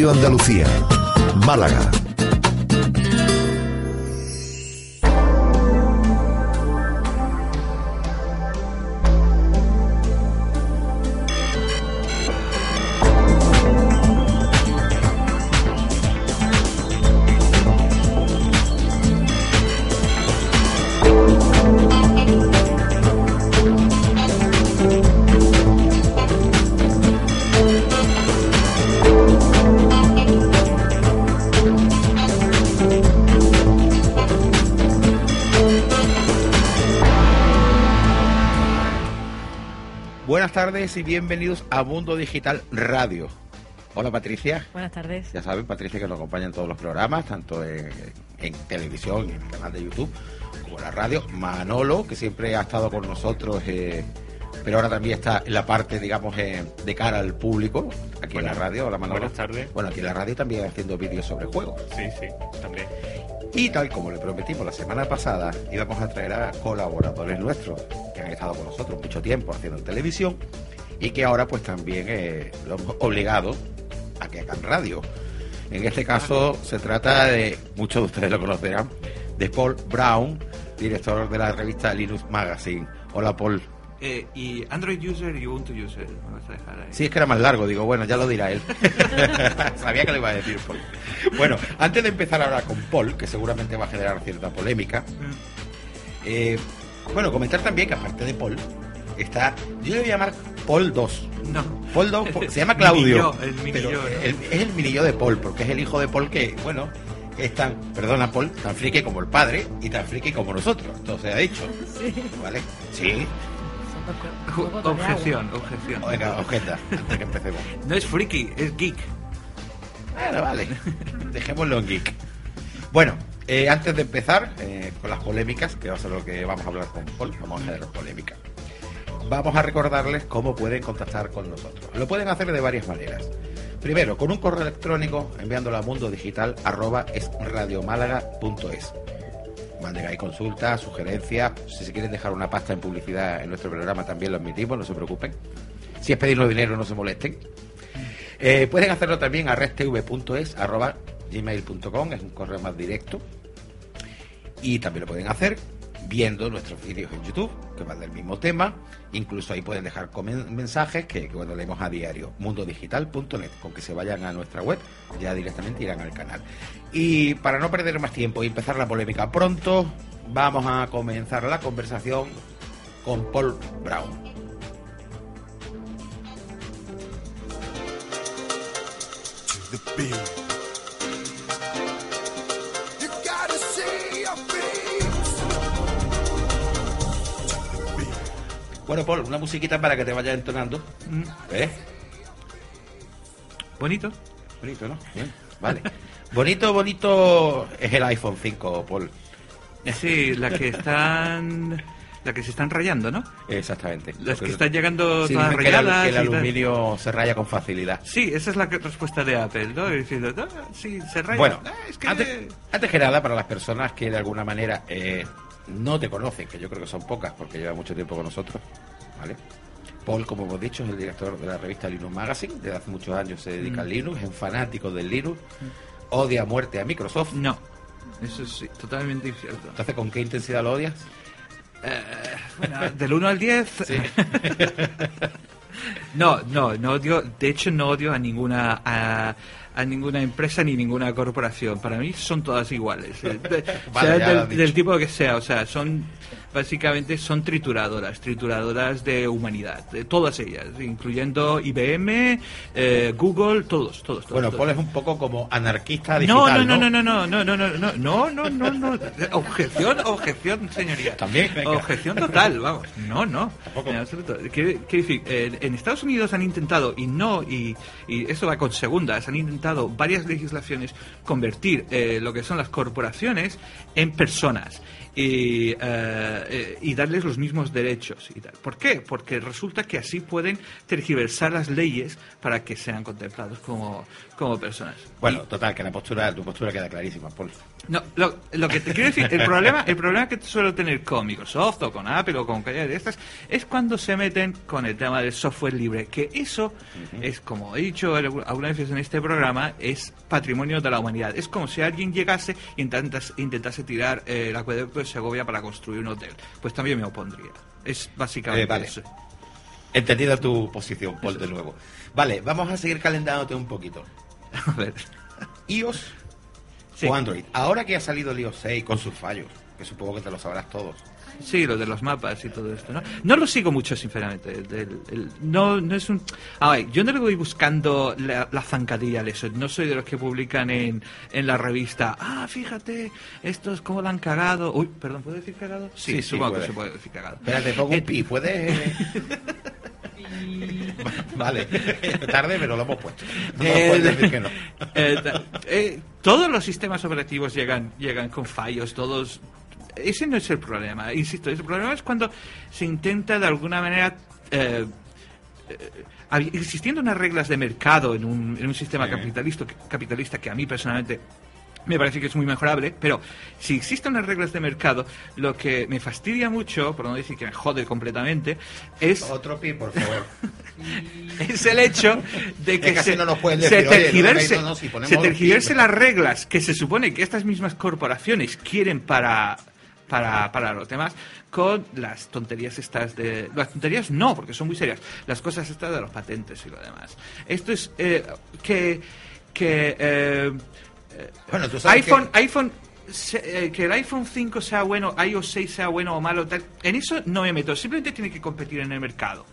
Radio Andalucía. Málaga. Buenas tardes y bienvenidos a Mundo Digital Radio. Hola Patricia. Buenas tardes. Ya saben, Patricia, que nos acompaña en todos los programas, tanto en, en televisión, en el canal de YouTube, como en la radio. Manolo, que siempre ha estado con nosotros, eh, pero ahora también está en la parte, digamos, eh, de cara al público, aquí en la radio. Hola Manolo. Buenas tardes. Bueno, aquí en la radio también haciendo vídeos sobre juegos. Sí, sí, también. Y tal como le prometimos la semana pasada, íbamos a traer a colaboradores nuestros que han estado con nosotros mucho tiempo haciendo televisión y que ahora pues también eh, lo hemos obligado a que hagan radio. En este caso se trata de, muchos de ustedes lo conocerán, de Paul Brown, director de la revista Linux Magazine. Hola Paul. Eh, y Android User y Ubuntu User. Me vas a dejar ahí. Sí, es que era más largo, digo, bueno, ya lo dirá él. Sabía que lo iba a decir Paul. Bueno, antes de empezar ahora con Paul, que seguramente va a generar cierta polémica, eh, bueno, comentar también que aparte de Paul, está, yo le voy a llamar Paul 2. No. Paul 2 po- se llama Claudio. Mini yo, el mini pero yo, ¿no? el- es el mini yo de Paul, porque es el hijo de Paul que, bueno, es tan, perdona Paul, tan friki como el padre y tan friki como nosotros. Entonces ha dicho. ¿Vale? Sí. Objeción, objeción. Venga, objeta, antes que empecemos. No es friki, es geek. Bueno, vale. Dejémoslo en geek. Bueno, eh, antes de empezar eh, con las polémicas, que va a ser lo que vamos a hablar con Paul, vamos a hacer polémica. Vamos a recordarles cómo pueden contactar con nosotros. Lo pueden hacer de varias maneras. Primero, con un correo electrónico enviándolo a mundodigital ahí consultas, sugerencias. Si se quieren dejar una pasta en publicidad en nuestro programa también lo admitimos, no se preocupen. Si es pedirnos dinero, no se molesten. Eh, pueden hacerlo también a redtv.es arroba gmail.com, es un correo más directo. Y también lo pueden hacer viendo nuestros vídeos en YouTube, que van del mismo tema. Incluso ahí pueden dejar mensajes que, que, bueno, leemos a diario. mundodigital.net. Con que se vayan a nuestra web, ya directamente irán al canal. Y para no perder más tiempo y empezar la polémica pronto, vamos a comenzar la conversación con Paul Brown. Bueno, Paul, una musiquita para que te vayas entonando. Mm, ¿Eh? Bonito. Bonito, ¿no? Bien, vale. bonito, bonito es el iPhone 5, Paul. Sí, la que están. La que se están rayando, ¿no? Exactamente. Las que están llegando Sí, todas dicen que el, rayadas. que el aluminio se raya con facilidad. Sí, esa es la que- respuesta de Apple, ¿no? Diciendo, "Ah, sí, se raya. Bueno, Ah, es que... antes, antes que nada, para las personas que de alguna manera eh, no te conocen, que yo creo que son pocas porque lleva mucho tiempo con nosotros, ¿vale? Paul, como hemos dicho, es el director de la revista Linux Magazine, desde hace muchos años se dedica Mm. al Linux, es un fanático del Linux, odia a muerte a Microsoft. No, eso sí, totalmente incierto. Entonces, ¿con qué intensidad lo odias? Eh, bueno, del 1 al 10, Sí. No, no, no odio, de hecho no odio a ninguna a, a ninguna empresa ni ninguna corporación. Para mí son todas iguales, eh, Vale, sea del tipo que sea, o sea, son básicamente son trituradoras, trituradoras de humanidad, de todas ellas, incluyendo IBM, eh, Google, todos, todos, todos. Bueno, todos. Paul es un poco como anarquista No, digital, no, no, no, no, no, no, no, no, no, no, no, no, objeción, objeción, señoría. También, venga. Objeción total, vamos. No, no. En absoluto. Decir, eh, en Estados Unidos han intentado, y no, y, y eso va con segundas, han intentado varias legislaciones convertir eh, lo que son las corporaciones en personas. Y, eh, eh, y darles los mismos derechos y. ¿Por qué? Porque resulta que así pueden tergiversar las leyes para que sean contemplados como, como personas. Bueno, total, que la postura, tu postura queda clarísima, Paul. No, lo, lo que te quiero decir, el problema, el problema que suelo tener con Microsoft o con Apple o con cualquiera de estas es cuando se meten con el tema del software libre, que eso es, como he dicho algu- algunas veces en este programa, es patrimonio de la humanidad. Es como si alguien llegase y intentas- intentase tirar eh, el acueducto de Segovia para construir un hotel. Pues también me opondría. Es básicamente Eh, vale. eso. Entendida tu posición, Paul, de nuevo. Vale, vamos a seguir calentándote un poquito. A ver. iOS Sí. o Android. Ahora que ha salido el iOS 6 con sus fallos, que supongo que te lo sabrás todos. Sí, lo de los mapas y todo esto, ¿no? No lo sigo mucho, sinceramente. el- no, no es un... A ver, yo no le voy buscando la, la zancadilla al eso. No soy de los que publican en, en la revista, ah, fíjate, esto es como lo han cagado. Uy, perdón, ¿puedo decir cagado? Sí, Sí, sí, supongo puede. que se puede decir cagado. Espérate, pongo Eh, un pi, ¿puedes...? vale, tarde, pero lo hemos puesto. No Eh, puedes decir que no. eh, eh, todos los sistemas operativos llegan, llegan con fallos, todos. Ese no es el problema, insisto. El problema es cuando se intenta de alguna manera. existiendo unas reglas de mercado en un, en un sistema Sí. capitalista, capitalista que a mí personalmente me parece que es muy mejorable, pero si existen unas reglas de mercado, lo que me fastidia mucho, por no decir que me jode completamente, es Otro pi, por favor. es el hecho de que, Es que se, no nos pueden se decir, oye, tergiverse, no, no, si ponemos se los tergiverse pi- las reglas que se supone que estas mismas corporaciones quieren para, para, para los demás con las tonterías estas de... Las tonterías no, porque son muy serias. Las cosas estas de los patentes y lo demás. Esto es eh, que... que eh, Bueno, tú sabes iPhone, que- iPhone eh, que el iPhone 5 sea bueno, iOS 6 sea bueno o malo, tal, en eso no me meto. Simplemente tiene que competir en el mercado.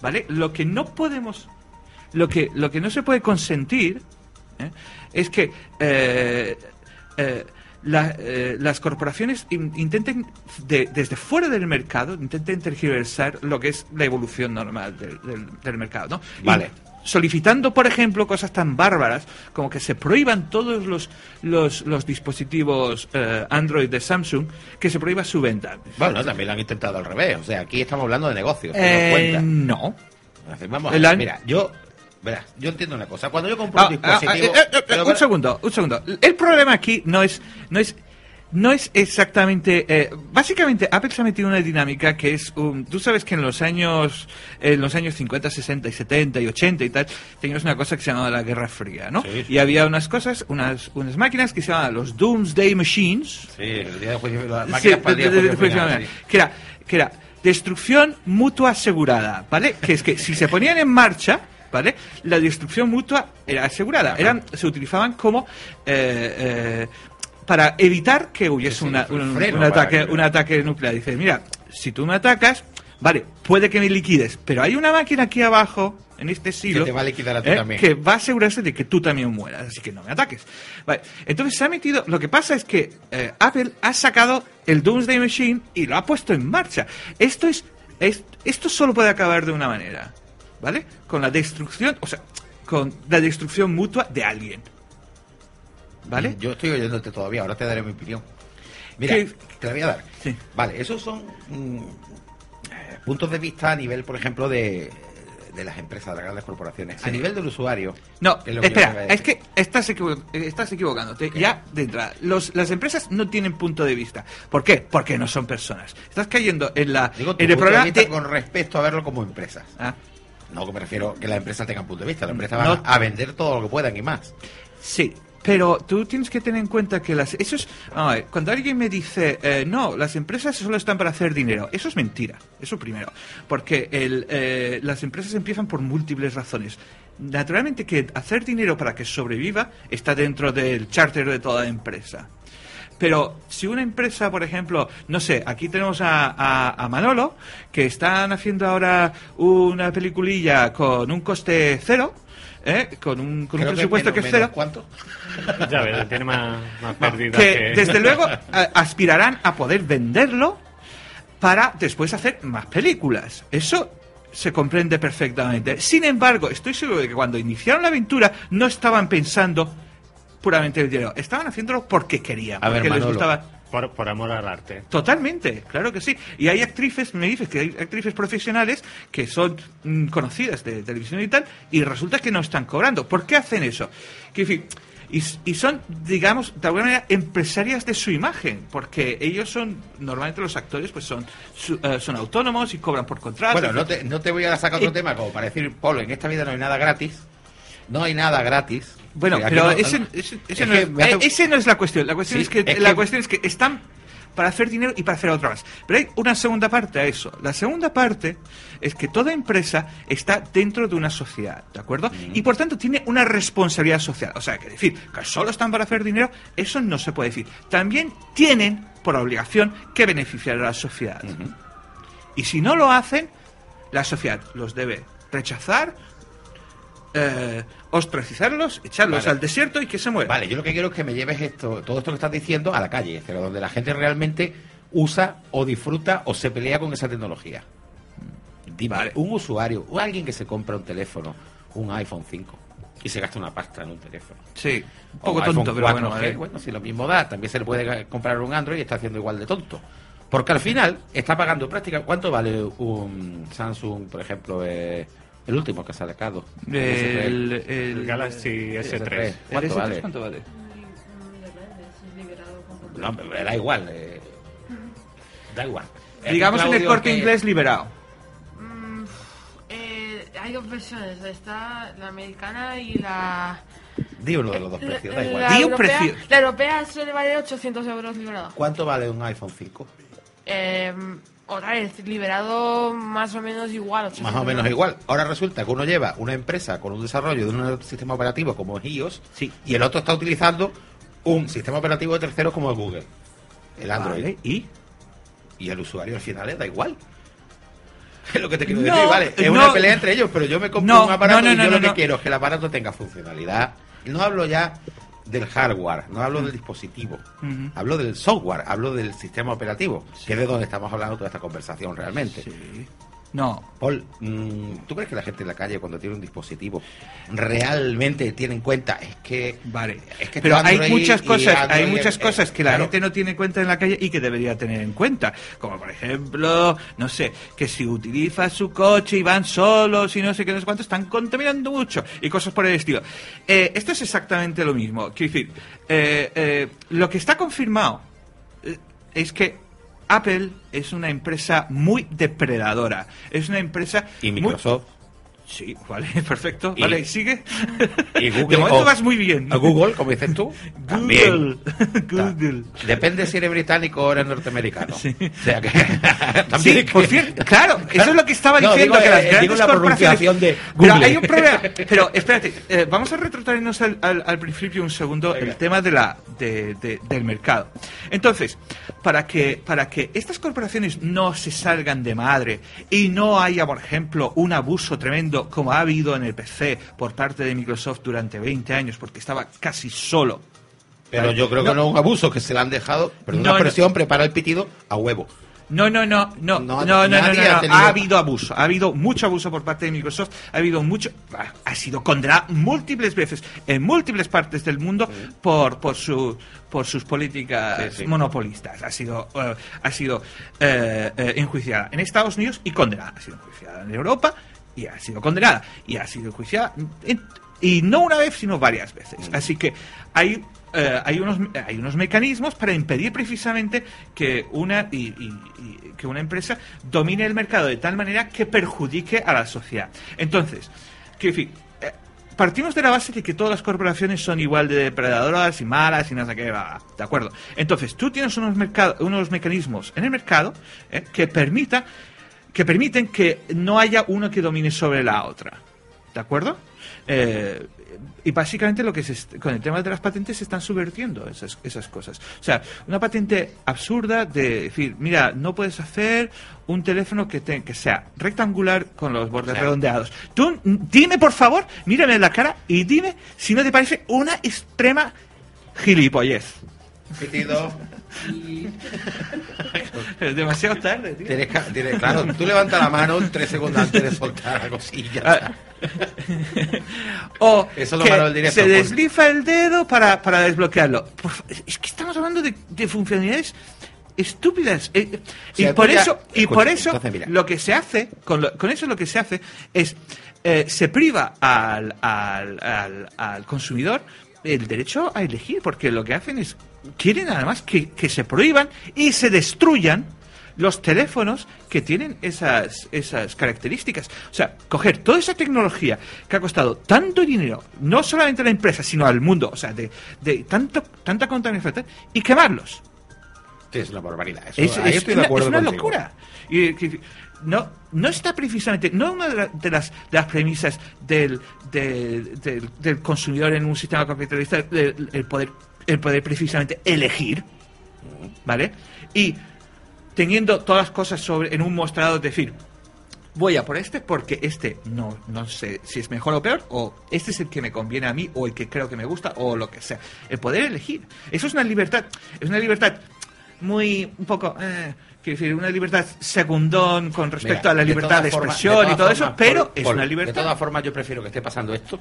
¿Vale? Lo que no podemos, lo que, lo que no se puede consentir ¿eh? es que eh, la- las corporaciones in- intenten, de- desde fuera del mercado, intenten tergiversar lo que es la evolución normal del, del- del mercado. ¿no? Y Vale. Solicitando, por ejemplo, cosas tan bárbaras como que se prohíban todos los, los, los dispositivos eh, Android de Samsung, que se prohíba su venta. Bueno, también lo han intentado al revés. O sea, aquí estamos hablando de negocios. Eh, no. Vamos a ver, mira, yo... Verás, yo entiendo una cosa. Cuando yo compro Ah, un ah, dispositivo... ah, eh, eh, pero un segundo, un segundo. El problema aquí no es, no es, no es exactamente. eh, básicamente, Apple se ha metido en una dinámica que es, tú sabes que en los años, en los años 50, 60 y 70 y 80 y tal, teníamos una cosa que se llamaba la Guerra Fría, ¿no? Sí, sí. Y había unas cosas, unas, unas máquinas que se llamaban los Doomsday Machines. Sí, el día de juicio... Las Sí, máquinas para el día de- juicio final, sí. que era, que era destrucción mutua asegurada, ¿vale? Que es que si se ponían en marcha, ¿vale? La destrucción mutua era asegurada. Eran, se utilizaban como eh, eh, para evitar que hubiese una- un, ataque, que- un ataque nuclear. Dices, mira, si tú me atacas, vale, puede que me liquides, pero hay una máquina aquí abajo, en este silo, te va a liquidar a ti eh, también. que va a asegurarse de que tú también mueras, así que no me ataques. Vale, entonces se ha metido, lo que pasa es que eh, Apple ha sacado el Doomsday Machine y lo ha puesto en marcha. Esto es, es- esto solo puede acabar de una manera, ¿vale? Con la destrucción, o sea, con la destrucción mutua de alguien. ¿Vale? Yo estoy oyéndote todavía, ahora te daré mi opinión. Mira, ¿Qué? te la voy a dar. Sí. Vale, esos son mm, eh, puntos de vista a nivel, por ejemplo, de, de las empresas, de las grandes corporaciones. A nivel del usuario. No, es que espera, a es que estás, equivo- estás equivocándote. Ya de entrada, los, las empresas no tienen punto de vista. ¿Por qué? Porque no son personas. Estás cayendo en la Digo, en el programa de- con respecto a verlo como empresas. Ah, No que me refiero que las empresas tengan punto de vista. Las empresas van No. a, a vender todo lo que puedan y más. sí, Pero tú tienes que tener en cuenta que las, eso es, vamos a ver, cuando alguien me dice, eh, no, las empresas solo están para hacer dinero, eso es mentira, eso primero, porque el, eh, las empresas empiezan por múltiples razones. Naturalmente que hacer dinero para que sobreviva está dentro del charter de toda empresa. Pero si una empresa, por ejemplo, no sé, aquí tenemos a- a Manolo, que están haciendo ahora una peliculilla con un coste cero, ¿eh? con un, con un Creo presupuesto que, menos- es cero, ¿Cuánto? Ya ves, tiene más, más pérdidas que que... desde luego aspirarán a poder venderlo para después hacer más películas. Eso se comprende perfectamente. Sin embargo, estoy seguro de que cuando iniciaron la aventura no estaban pensando puramente el dinero, estaban haciéndolo porque querían, A ver, porque les Manolo. gustaba. Por, por amor al arte. Totalmente, claro que sí. Y hay actrices, me dices que hay actrices profesionales que son mm, conocidas de televisión y tal, y resulta que no están cobrando. ¿Por qué hacen eso? Y, y son, digamos, de alguna manera empresarias de su imagen, porque ellos son, normalmente los actores, pues son, su- eh, son autónomos y cobran por contrato. Bueno, no te, no te voy a sacar otro Eh, tema como para decir, Polo, en esta vida no hay nada gratis. No hay nada gratis. Bueno, aquí pero no- ese, no- ese- es ese no que es, me hace- eh, ese no es la cuestión. La cuestión Sí, es que es la que- cuestión es que están para hacer dinero y para hacer otra más. Pero hay una segunda parte a eso. La segunda parte es que toda empresa está dentro de una sociedad, ¿de acuerdo? Y por tanto tiene una responsabilidad social. O sea, que decir que solo están para hacer dinero, eso no se puede decir. También tienen por obligación que beneficiar a la sociedad. Y si no lo hacen, la sociedad los debe rechazar, eh, ostracizarlos, echarlos Vale. al desierto y que se mueran. Vale, yo lo que quiero es que me lleves esto, todo esto que estás diciendo a la calle, pero donde la gente realmente usa o disfruta o se pelea con esa tecnología. Dime, Vale. un usuario, o alguien que se compra un teléfono, un iPhone 5, y se gasta una pasta en un teléfono. Sí, un poco tonto, pero 4G, bueno. bueno, si lo mismo da, también se le puede comprar un Android y está haciendo igual de tonto. Porque al final está pagando práctica. ¿Cuánto vale un Samsung, por ejemplo, eh, el último que se ha sacado? El, el, El Galaxy S3. ¿El ¿Cuánto S3 vale? cuánto vale? No, me da igual. eh, da igual. Digamos en el corte que- inglés liberado. Mm, eh, hay dos versiones, está la americana y la... Di uno de los dos la- precios, da igual. La Di un europea, precio. la europea suele valer 800 euros liberado. ¿Cuánto vale un iPhone 5? Eh, otra vez, liberado más o menos igual. 800 Más o menos igual. Ahora resulta que uno lleva una empresa con un desarrollo de un sistema operativo como es iOS Sí. y el otro está utilizando un sistema operativo de terceros como es Google. El Android. Vale, ¿Y? Y el usuario al final le da igual. Es lo que te quiero No, decir, vale. Es no. una pelea entre ellos, pero yo me compro No, un aparato no, no, y yo no, lo no, que quiero es que el aparato tenga funcionalidad. Y no hablo ya del hardware, no hablo del dispositivo. Hablo del software, hablo del sistema operativo, que es de donde estamos hablando toda esta conversación realmente. Sí. No. Paul, mm, ¿tú crees que la gente en la calle cuando tiene un dispositivo realmente tiene en cuenta? Es que Vale, Es que pero hay muchas cosas, Android, hay muchas eh, cosas que la claro. gente no tiene en cuenta en la calle y que debería tener en cuenta, como por ejemplo, no sé, que si utiliza su coche y van solos y no sé qué, no sé cuánto, están contaminando mucho y cosas por el estilo. Eh, esto es exactamente lo mismo. Quiero decir, eh, eh, lo que está confirmado es que Apple es una empresa muy depredadora, es una empresa y muy- Microsoft Sí, vale, perfecto. Y- vale, sigue. y Google de momento o- vas muy bien. a Google, como dices tú, Google. también. Google. Depende si eres británico o eres norteamericano. O sea que también Sí, que- por cierto, claro, eso es lo que estaba No, diciendo, digo, que las eh, grandes digo la corporaciones... pronunciación de Pero Google. hay un problema, pero espérate, eh, vamos a retrotraernos al, al- al principio un segundo Venga. el tema de la, de- de- del mercado. Entonces, para que, para que estas corporaciones no se salgan de madre y no haya, por ejemplo, un abuso tremendo como ha habido en el PC por parte de Microsoft durante 20 años, porque estaba casi solo Pero yo creo que No. no es un abuso, que se le han dejado, pero No, una no. expresión, prepara el pitido a huevo. No, no, no, no, No, no, no, no, no, ha no. tenido- Ha habido abuso, ha habido mucho abuso por parte de Microsoft, ha habido mucho, ha- sido condenado múltiples veces en múltiples partes del mundo por por su por sus políticas Sí, sí. monopolistas. Ha sido eh, ha sido eh, eh, enjuiciada en Estados Unidos y condenada. Ha sido enjuiciada en Europa y ha sido condenada y ha sido enjuiciada en- y no una vez sino varias veces. Así que hay eh, hay unos hay unos mecanismos para impedir precisamente que una y, y- y que una empresa domine el mercado de tal manera que perjudique a la sociedad. Entonces, decir, eh, partimos de la base de que todas las corporaciones son igual de depredadoras y malas y no sé qué, va, de acuerdo. Entonces, tú tienes unos, mercado, unos mecanismos en el mercado eh, que permita que permiten que no haya uno que domine sobre la otra. ¿De acuerdo? Eh, y básicamente lo que se con el tema de las patentes se están subvertiendo esas, esas cosas. O sea, una patente absurda de decir, mira, no puedes hacer un teléfono que, te- que sea rectangular con los bordes redondeados. Tú dime, por favor, mírame en la cara y dime si no te parece una extrema gilipollez. Pitido. Es demasiado tarde, tío. Tienes claro, tú levantas la mano tres segundos antes de soltar la cosilla. Ah. o Eso lo que ganó el directo, se desliza el dedo para, para desbloquearlo. Es que estamos hablando de, de funcionalidades estúpidas. Eh, eh, y por eso, y Escucha, por eso entonces, lo que se hace, con, lo- con eso lo que se hace es eh, se priva al, al, al, al consumidor el derecho a elegir, porque lo que hacen es, quieren además que, que se prohíban y se destruyan los teléfonos que tienen esas, esas características. O sea, coger toda esa tecnología que ha costado tanto dinero, no solamente a la empresa, sino al mundo, o sea, de, de tanto, tanta contaminación, y quemarlos. Es una barbaridad. Eso, Es, ahí es estoy una, de acuerdo es una contigo. locura. Y, que- no, no está precisamente, no una de, la- de las, de las premisas del, del, del- del consumidor en un sistema capitalista el poder, el poder precisamente elegir, ¿vale? Y teniendo todas las cosas sobre en un mostrador, decir, voy a por este porque este no, no sé si es mejor o peor, o este es el que me conviene a mí, o el que creo que me gusta, o lo que sea. El poder elegir. Eso es una libertad, es una libertad muy, un poco, eh, quiero decir, una libertad segundón con respecto Mira, a la de libertad de expresión de y todo eso, pero es una De libertad. todas formas, yo prefiero que esté pasando esto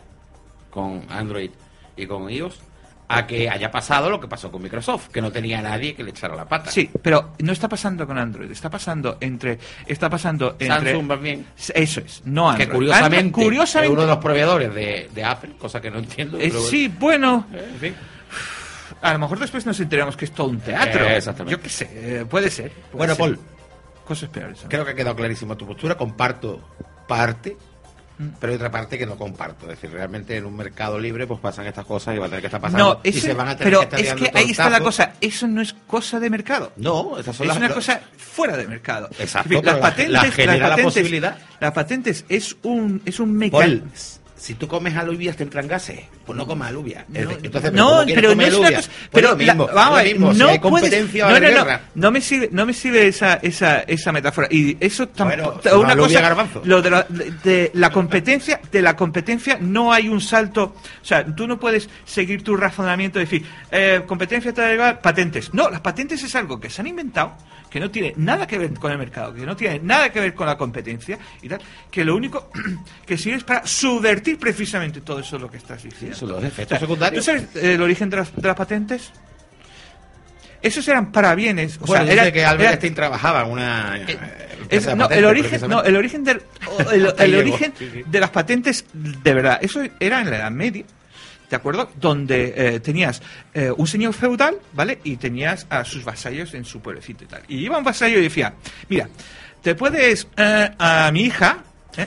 con Android y con iOS a que haya pasado lo que pasó con Microsoft, que no tenía nadie que le echara la pata. Sí, pero no está pasando con Android, está pasando entre, está pasando entre, Samsung va bien. eso es, no Android. Que curiosamente, Android, curiosamente es uno de los proveedores de, de Apple, cosa que no entiendo. eh, sí, bueno, Eh, en fin. a lo mejor después nos enteramos que es todo un teatro. Eh, exactamente. Yo qué sé, eh, puede ser. puede Bueno, ser. Paul, Cosas peores. ¿no? creo que ha quedado clarísima tu postura. Comparto parte. Pero hay otra parte que no comparto. Es decir, realmente en un mercado libre pues pasan estas cosas y va a tener que estar pasando. No, y se van a tener pero que estar es que ahí está la cosa. Eso no es cosa de mercado. No, esas son es las una lo- cosa fuera de mercado. Exacto, Es decir, pero la- la genera la posibilidad. Las patentes es un es un mecanismo. Si tú comes alubias te entran gases, pues no comas alubias. No, Entonces, no, ¿cómo quieres pero no es una cosa. Pues Pero lo mismo, la- vamos a lo ver, mismo, si no puedes- no, me sirve, no me sirve esa, esa, esa metáfora. Y eso Bueno, tampoco. una alubia cosa, garbanzo. lo de la, de la competencia, de la competencia no hay un salto. O sea, tú no puedes seguir tu razonamiento y decir, eh, competencia te da igual, patentes. No, las patentes es algo que se han inventado, que no tiene nada que ver con el mercado, que no tiene nada que ver con la competencia y tal, que lo único que sirve es para subvertir precisamente todo eso lo que estás diciendo. Eso, los efectos secundarios. ¿Tú sabes eh, el origen de las, de las patentes? Esos eran parabienes. O bueno, sea, eran- que Albert Einstein trabajaba en una... eh, es- de no, el origen, no, el origen del, o el, origen de las patentes de verdad. Eso era en la Edad Media. ¿De acuerdo? Donde eh, tenías eh, un señor feudal, ¿vale? Y tenías a sus vasallos en su pueblecito y tal. Y iba un vasallo y decía, mira, te puedes eh, a mi hija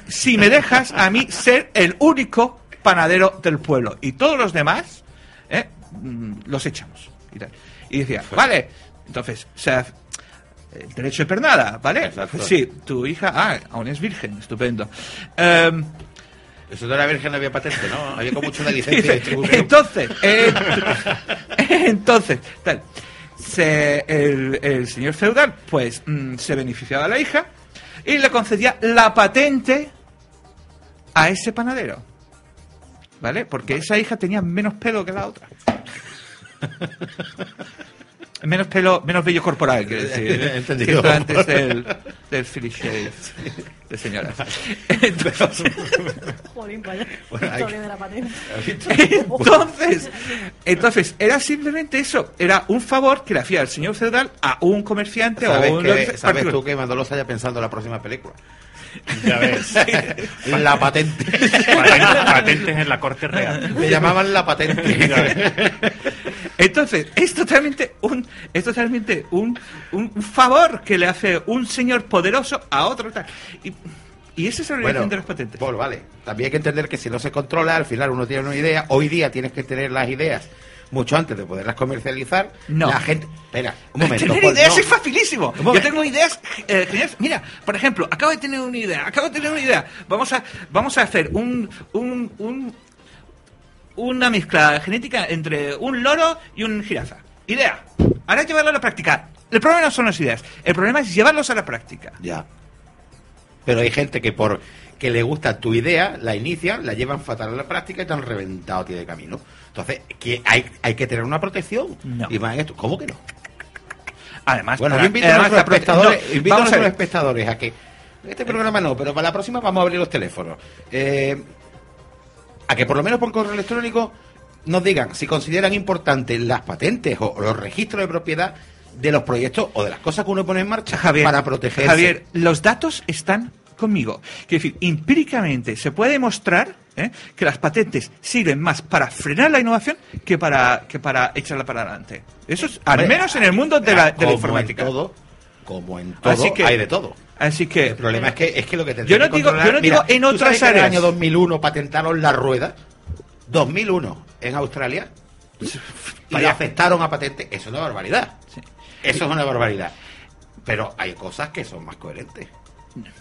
si me dejas a mí ser el único panadero del pueblo. Y todos los demás mm, los echamos. Y, tal. y decía, vale, entonces, o sea, el derecho de pernada, ¿vale? Exacto. Sí, tu hija, ah, aún es virgen, estupendo. Em, Eso no era virgen, no había patente, ¿no? Había como mucho una licencia de distribución. entonces, eh, entonces, tal, se- el, el señor feudal, pues, mm, se beneficiaba de la hija y le concedía la patente a ese panadero. ¿Vale? Porque esa hija tenía menos pelo que la otra. Menos pelo, menos vello corporal, quiero decir. Entendido. Que antes del, del Philly Shave de señoras. Entonces, Jolín, vaya. Bueno, hay Historia que- de la patente. entonces, entonces, era simplemente eso. Era un favor que le hacía el señor feudal a un comerciante ¿Sabes, o un que, sabes tú que Manolo está ya pensando en la próxima película? Ya ves. La patente. Patentes, patentes en la corte real. Le llamaban la patente. Entonces, es totalmente un es totalmente un, un favor que le hace un señor poderoso a otro tal. Y, Y esa es la obligación de las patentes. Paul, vale. También hay que entender que si no se controla, al final uno tiene una idea. Hoy día tienes que tener las ideas mucho antes de poderlas comercializar. No. La gente. Espera, un momento. tener ideas no. es facilísimo. Yo tengo ideas eh, geniales. Mira, por ejemplo, acabo de tener una idea. Acabo de tener una idea. Vamos a, vamos a hacer un, un, un- una mezcla genética entre un loro y un jirafa. Idea. Ahora llevarlo a la práctica. El problema no son las ideas. El problema es llevarlos a la práctica. Ya. Pero hay gente que por que le gusta tu idea, la inician, la llevan fatal a la práctica y te han reventado a ti de camino. Entonces, que hay, hay que tener una protección. No. Y más esto. ¿Cómo que no? Además, Bueno, para- yo invito a nuestros prote- espectadores, no, invito a a nuestros ver. espectadores a que este programa no, pero para la próxima vamos a abrir los teléfonos. Eh, a que por lo menos por correo electrónico nos digan si consideran importantes las patentes o, o los registros de propiedad de los proyectos o de las cosas que uno pone en marcha Javier, para protegerse. Javier, los datos están conmigo. Quiero decir, empíricamente se puede demostrar ¿eh? que las patentes sirven más para frenar la innovación que para que para echarla para adelante. Eso es, al menos en el mundo de la, de la informática. En todo, como en todo, Así que- hay de todo. Así que El problema es que es que lo que Yo no que digo- yo no digo en ¿tú otras sabes que En áreas. el año 2001 patentaron la rueda. 2001 en Australia. Y le afectaron a patente. Eso es una barbaridad. Sí. Eso es una barbaridad. Pero hay cosas que son más coherentes.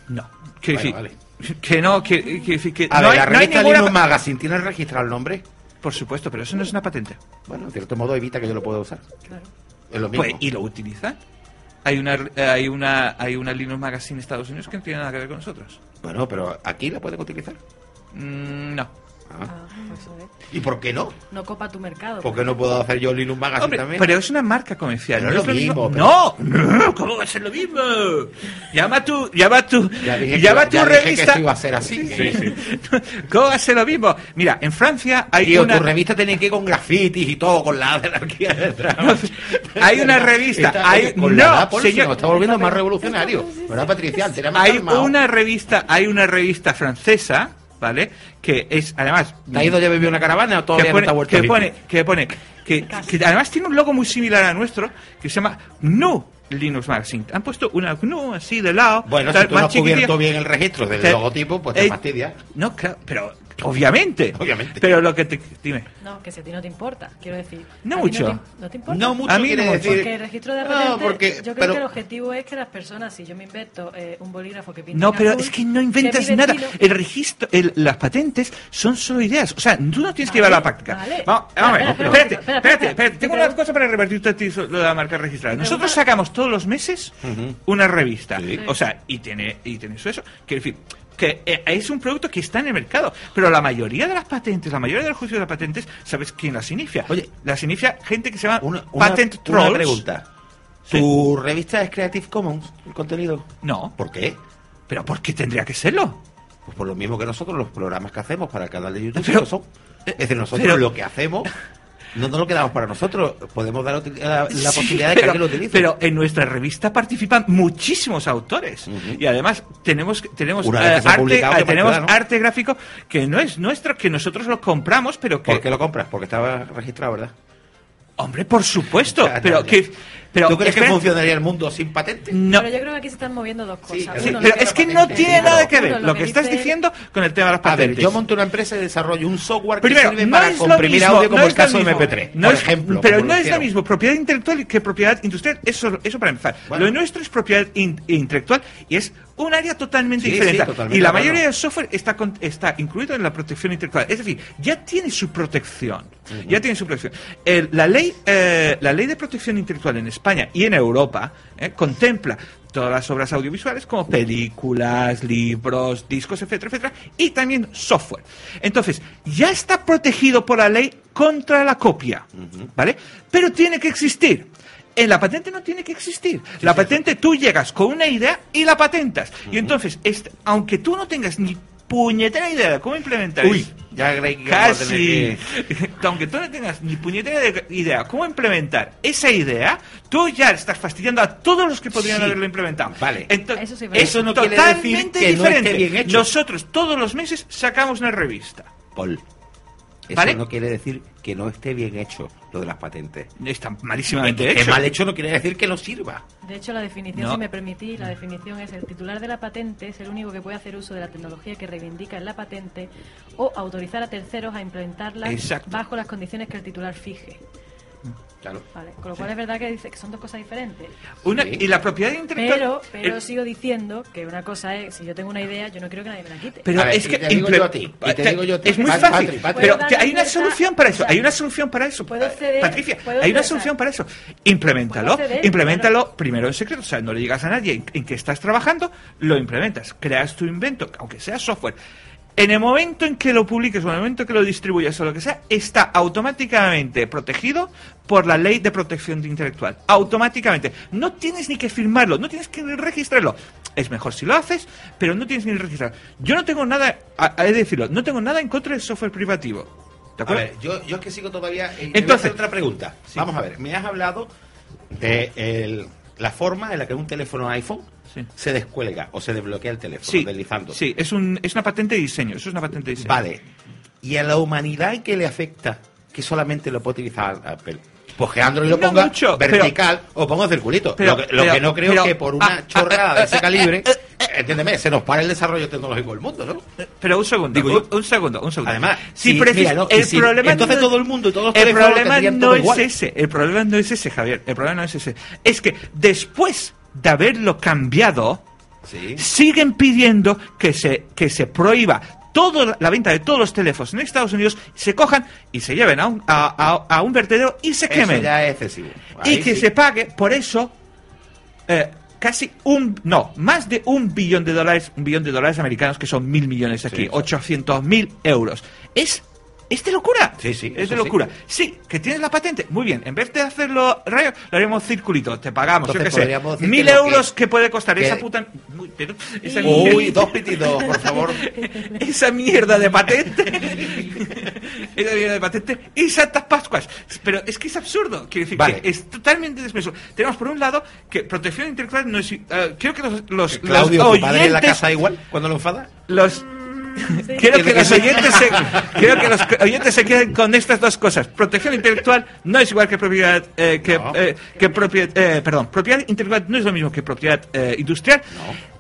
No, quiero Bueno, decir, que no, que, decir que A no ver, hay, la no hay revista ninguna Linux Magazine tiene registrado el nombre. por supuesto, pero eso no es una patente. Bueno, de cierto modo evita que yo lo pueda usar. Es lo mismo. Pues, y lo utiliza. Hay una hay una hay una Linux Magazine en Estados Unidos que no tiene nada que ver con nosotros. Bueno, pero aquí la pueden utilizar. Mm, no. Ah. Ah, pues, a ver. ¿Y por qué no? No copa tu mercado. ¿Por qué no puedo hacer yo Linux Magazine Hombre, también? pero es una marca comercial. No es lo mismo, pero- No, no, ¿cómo va a ser lo mismo? Llama tu, llama tu, Ya llama que, tu ya dije que revista. esto iba a ser así. ¿Cómo va a ser lo mismo? Mira, en Francia hay Tío, una, tu revista tiene que ir con grafitis y todo, con la anarquía detrás. hay una revista, Está- hay, con la no, Paul, se señor, nos está volviendo más revolucionario. ¿Verdad, Patricia? Antes era más hay una revista, hay una revista francesa, ¿vale? Que es, además, ¿Te ha ido ya vivir una caravana o todavía no pone, te ha vuelto que pone, que pone, que, que además tiene un logo muy similar a nuestro, que se llama GNU Linux Magazine. Han puesto una GNU así de lado. Bueno, tal, si tú no has cubierto bien el registro del logotipo, pues te eh, fastidia. No, claro, pero obviamente. Obviamente. Pero lo que te. Dime. No, que si a ti no te importa, quiero decir. No ¿A ti mucho. te, ¿No te importa? No mucho A mí quiere no mucho. decir... Porque el registro de No, patentes, porque- yo creo pero- que el objetivo es que las personas, si yo me invento eh, un bolígrafo que pinta No, pero azul, es que no inventas nada. El registro, el- las patentes son solo ideas. O sea, tú no tienes que llevar a la práctica. vale. Vamos, vamos a ver, espérate, espérate, espérate. Tengo Pero- una cosa para revertirte a ti lo de la marca registrada. Nosotros sacamos todos los meses una revista. Sí. O sea, y tiene, y tiene eso, eso. Quiero decir, que eh, es un producto que está en el mercado. Pero la mayoría de las patentes, la mayoría de los juicios de patentes, ¿sabes quién las inicia? Oye. las inicia gente que se llama Una, una- Patent una Trolls. pregunta. Sí. ¿Tu revista es Creative Commons, el contenido? No, ¿Por qué? pero ¿por qué tendría que serlo? Pues por lo mismo que nosotros, los programas que hacemos para el canal de YouTube Pero- son. Es decir, nosotros pero- lo que hacemos no nos lo quedamos para nosotros. Podemos dar la, la Sí, posibilidad de que alguien lo utilice. Pero en nuestra revista participan muchísimos autores y además tenemos tenemos eh, arte que tenemos arte gráfico que no es nuestro que nosotros lo compramos pero que ¿Por qué lo compras? Porque estaba registrado, ¿verdad? hombre por supuesto Ya, pero ya. que pero ¿Tú crees que funcionaría el mundo sin patente? no Pero yo creo que aquí se están moviendo dos cosas. sí, Sí, pero lo es que lo no tiene nada que ver Uno, lo que estás dice- diciendo con el tema de las A ver, patentes. yo monto una empresa y desarrollo un software que Primero, sirve no para es lo comprimir mismo, audio como no el es lo caso de mismo. MP3, No por es- ejemplo. Pero no lo es lo mismo propiedad intelectual que propiedad industrial. Eso, eso para empezar. Bueno. Lo nuestro es propiedad in- intelectual y es un área totalmente Sí, diferente. sí, totalmente y la mayoría del software está, con- está incluido en la protección intelectual. Es decir, ya tiene su protección. Ya tiene su protección. El- la, ley, eh, la ley de protección intelectual en España y en Europa eh, contempla todas las obras audiovisuales como películas, libros, discos, etcétera, etcétera, y también software. Entonces, ya está protegido por la ley contra la copia, ¿vale? Pero tiene que existir. En la patente no tiene que existir. La patente tú llegas con una idea y la patentas. Y entonces, est- aunque tú no tengas ni puñetera idea de cómo implementar Uy, eso, ya tener Casi. que- Aunque tú no tengas ni puñetera de- idea cómo implementar esa idea, tú ya estás fastidiando a todos los que podrían Sí. haberlo implementado. Vale. Entonces, Eso sí es. Eso no quiere totalmente decir que no esté diferente. bien hecho. Nosotros todos los meses sacamos una revista. Paul, Eso ¿Vale? no quiere decir que no esté bien hecho lo de las patentes. Está malísimamente que, que hecho. mal hecho no quiere decir que no sirva. De hecho, la definición, No. si me permitís, la definición es el titular de la patente es el único que puede hacer uso de la tecnología que reivindica en la patente o autorizar a terceros a implementarla Exacto. bajo las condiciones que el titular fije. Claro. Vale, Con lo cual es verdad que dice que son dos cosas diferentes. Una- Sí. Y la propiedad intelectual... Pero, pero eh, sigo diciendo que una cosa es, si yo tengo una idea, yo no quiero que nadie me la quite. Pero A ver, es que te digo yo a ti, y te digo yo a ti. es muy Pat- fácil, Patri, Patri. pero hay una solución para eso, o sea, hay una solución para eso. puedo ceder, Patricia, puedo hay una solución para eso. Implementalo, ceder, implementalo primero en secreto, o sea, no le digas a nadie en, en que estás trabajando, lo implementas, creas tu invento, aunque sea software. En el momento en que lo publiques o en el momento en que lo distribuyas o lo que sea, está automáticamente protegido por la ley de protección intelectual. Automáticamente. No tienes ni que firmarlo, no tienes que registrarlo. Es mejor si lo haces, pero no tienes ni que registrarlo. Yo no tengo nada, a- he de decirlo, no tengo nada en contra del software privativo. ¿De A acuerdo? ver, yo, yo es que sigo todavía. eh, te voy a Entonces- hacer otra pregunta. Sí. Vamos a ver, me has hablado de el- la forma en la que un teléfono iPhone Sí. se descuelga o se desbloquea el teléfono, Sí, deslizando. sí es, un, es una patente de diseño, eso es una patente de diseño. Vale. ¿Y a la humanidad qué le afecta que solamente lo puede utilizar Apple? Pues que Android lo No ponga pero- vertical o ponga circulito. pero- lo que, lo pero- que no creo que por una ah, chorrada ah, de ah, ese ah, calibre, ah, entiéndeme, se nos para el desarrollo tecnológico del mundo, ¿no? Pero un segundo, Digo un, un segundo, un segundo. Además, si mira, no, el si- problema entonces no- todo el mundo y todos los el problema no es igual. ese, el problema no es ese, Javier, el problema no es ese. Es que después de haberlo cambiado, Sí. siguen pidiendo que se que se prohíba toda la venta de todos los teléfonos en Estados Unidos, se cojan y se lleven a un, a, a- a un vertedero y se Eso quemen. ya es excesivo. y que sí. se pague por eso eh, casi un no más de un billón de dólares un billón de dólares americanos que son mil millones aquí Sí. 800 mil euros es es de locura. Sí, sí, es de locura. Sí. que tienes la patente. Muy bien en vez de hacerlo rayo lo haremos circulito te pagamos Entonces yo qué sé. mil euros que- que, puede costar que- esa puta uy, pero- esa, Uy, dos pitidos, por favor. esa mierda de patente. Esa mierda de patente. Y Santas Pascuas. Pero es que es absurdo. Quiero decir Vale. que es totalmente desmesurado. Tenemos por un lado que protección intelectual no es eh, creo que los, los, Claudio, los tu padre en la casa igual cuando lo enfada. los Quiero que los oyentes se, quiero que los oyentes se queden con estas dos cosas. Protección intelectual no es igual que propiedad eh, que, No. eh, que propiedad, eh, perdón, propiedad intelectual no es lo mismo que propiedad eh, industrial.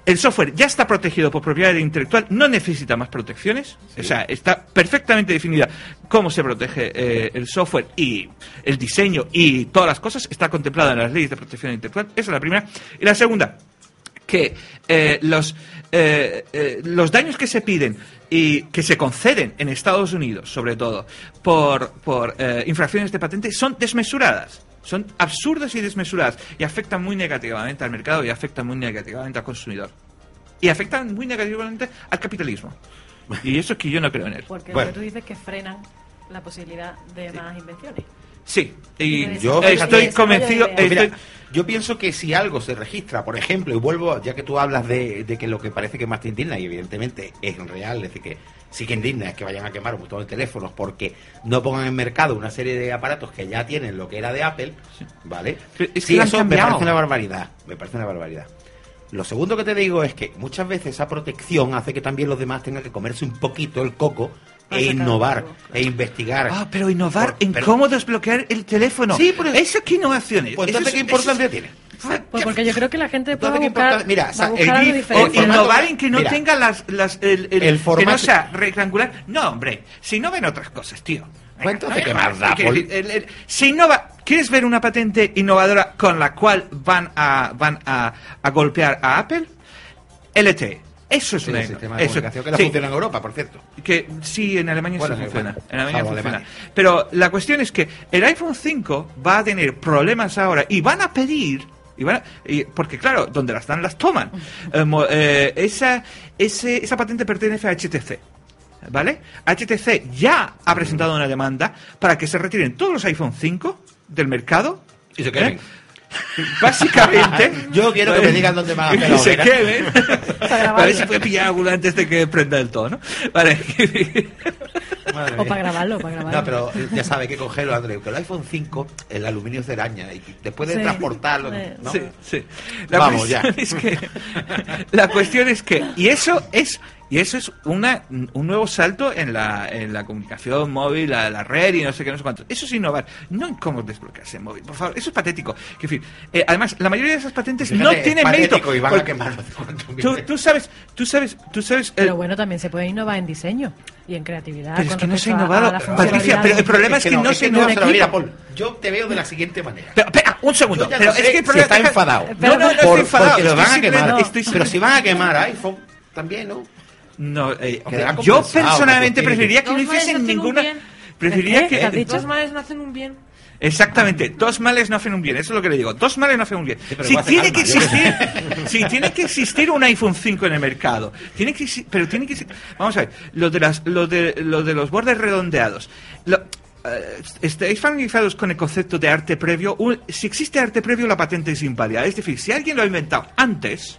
El software ya está protegido por propiedad intelectual, no necesita más protecciones. O sea, está perfectamente definida cómo se protege eh, el software y el diseño y todas las cosas. Está contemplado en las leyes de protección intelectual. Esa es la primera. Y la segunda, que eh, los, eh, eh, los daños que se piden y que se conceden en Estados Unidos, sobre todo, por, por eh, infracciones de patente, son desmesuradas. Son absurdas y desmesuradas y afectan muy negativamente al mercado y afectan muy negativamente al consumidor. Y afectan muy negativamente al capitalismo. Y eso es que yo no creo en él. Porque Bueno. lo que tú dices es que frenan la posibilidad de más invenciones. Sí, y Yo estoy convencido. estoy- mira, yo pienso que si algo se registra, por ejemplo, y vuelvo, ya que tú hablas de, de que lo que parece que más te indigna, y evidentemente es real, es decir, que sí que indigna es que vayan a quemar un montón de teléfonos porque no pongan en mercado una serie de aparatos que ya tienen lo que era de Apple, ¿vale? Pero es que sí, eso me parece una barbaridad, me parece una barbaridad. Lo segundo que te digo es que muchas veces esa protección hace que también los demás tengan que comerse un poquito el coco e innovar, e investigar. Ah, pero innovar Por- en pero- cómo desbloquear el teléfono. Sí, pero- Eso qué innovaciones. Pues entonces, es- ¿qué importancia es- tiene? Pues porque yo creo que la gente puede Entonces, ¿qué buscar? Mira, el algo o formato- innovar en que no Mira. tenga las, las el, el- El que no formato- sea rectangular. No, hombre, si no ven otras cosas, tío. Pues entonces, No, ¿qué no, más da, si innova, ¿quieres ver una patente innovadora con la cual van a van a, a golpear a Apple? LTE. Eso es Sí, una el sistema de eso- comunicación que no sí. funciona en Europa, por cierto. Que sí, en Alemania Bueno, sí funciona. En Alemania Salvo funciona. Alemania. Pero la cuestión es que el iPhone 5 va a tener problemas ahora y van a pedir. Y van a- y- porque claro, donde las dan las toman. Eh, eh, esa, ese- esa patente pertenece a HTC. ¿Vale? HTC ya ha presentado una demanda para que se retiren todos los iPhone 5 del mercado. Y se queden. ¿eh? Básicamente. Yo quiero que me digan dónde van a hacer que la se queden. A ver si puede pillar alguna antes de que prenda del todo, ¿no? Vale. O para grabarlo, para grabarlo. No, pero ya sabe que congelo, André, que el iPhone 5, el aluminio es de araña y después de Sí. transportarlo, ¿no? Sí, sí. La Vamos, Es que, la cuestión es que, y eso es Y eso es una, un nuevo salto en la, en la comunicación móvil, la, la red y no sé qué, no sé cuánto. Eso es innovar, no en cómo desbloquearse en móvil. Por favor, eso es patético. Que, en fin, eh, además, la mayoría de esas patentes Fíjate, no tienen mérito. Tú, tú sabes, tú sabes, tú sabes. eh, Pero bueno, también se puede innovar en diseño y en creatividad. Pero es que no se ha innovado. Patricia, pero el problema es que no se no equipo. Paul, yo te veo de la siguiente manera. Pero, espera, un segundo. Pero no es que el si problema está enfadado. No, no, no estoy enfadado. Porque lo estoy van a simplemente- quemar. estoy Pero si van a quemar iPhone, también, ¿no? No, eh, yo personalmente preferiría que no hiciesen ninguna. Preferiría ¿Eh? ¿Qué has que. Dos males no hacen un bien. Exactamente, dos males no hacen un bien, eso es lo que le digo. Dos males no hacen un bien. Sí, si tiene que existir, si tiene que existir un iPhone 5 en el mercado, tiene que pero tiene que existir- vamos a ver, lo de las, lo de, lo de los bordes redondeados. Lo, eh, ¿Estáis familiarizados con el concepto de arte previo? Un- si existe arte previo, la patente es inválida. Es decir, si alguien lo ha inventado antes,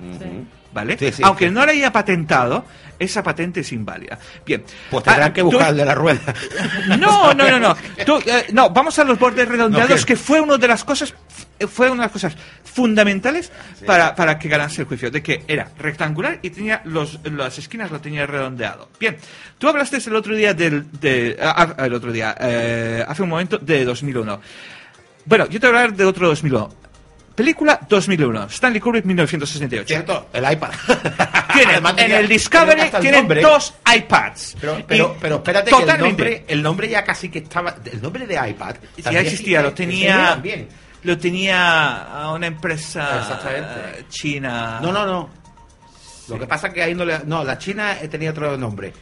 ¿vale? Sí, sí, Aunque sí. no lo haya patentado, esa patente es inválida. Bien. Pues tendrán Ah, que tú- buscar el de la rueda. no, no, no, no. Tú, eh, no, vamos a los bordes redondeados, No, que- fue una de las cosas, fue una de las cosas fundamentales para, para que ganase el juicio, de que era rectangular y tenía los, las esquinas lo tenía redondeado. Bien, tú hablaste el otro día del, de, ah, ah, el otro día, eh, hace un momento de 2001. Bueno, yo te voy a hablar de otro 2001. Película 2001, Stanley Kubrick 1968. ¿Cierto? El iPad. Tienen, en el Discovery el tienen nombre. dos iPads. Pero, pero, pero espérate que el nombre, el nombre ya casi que estaba. El nombre de iPad. Ya existía, lo tenía, también. lo tenía a una empresa eh, china. No, no, no. Lo que pasa es que ahí no le. No, la China eh, tenía otro nombre.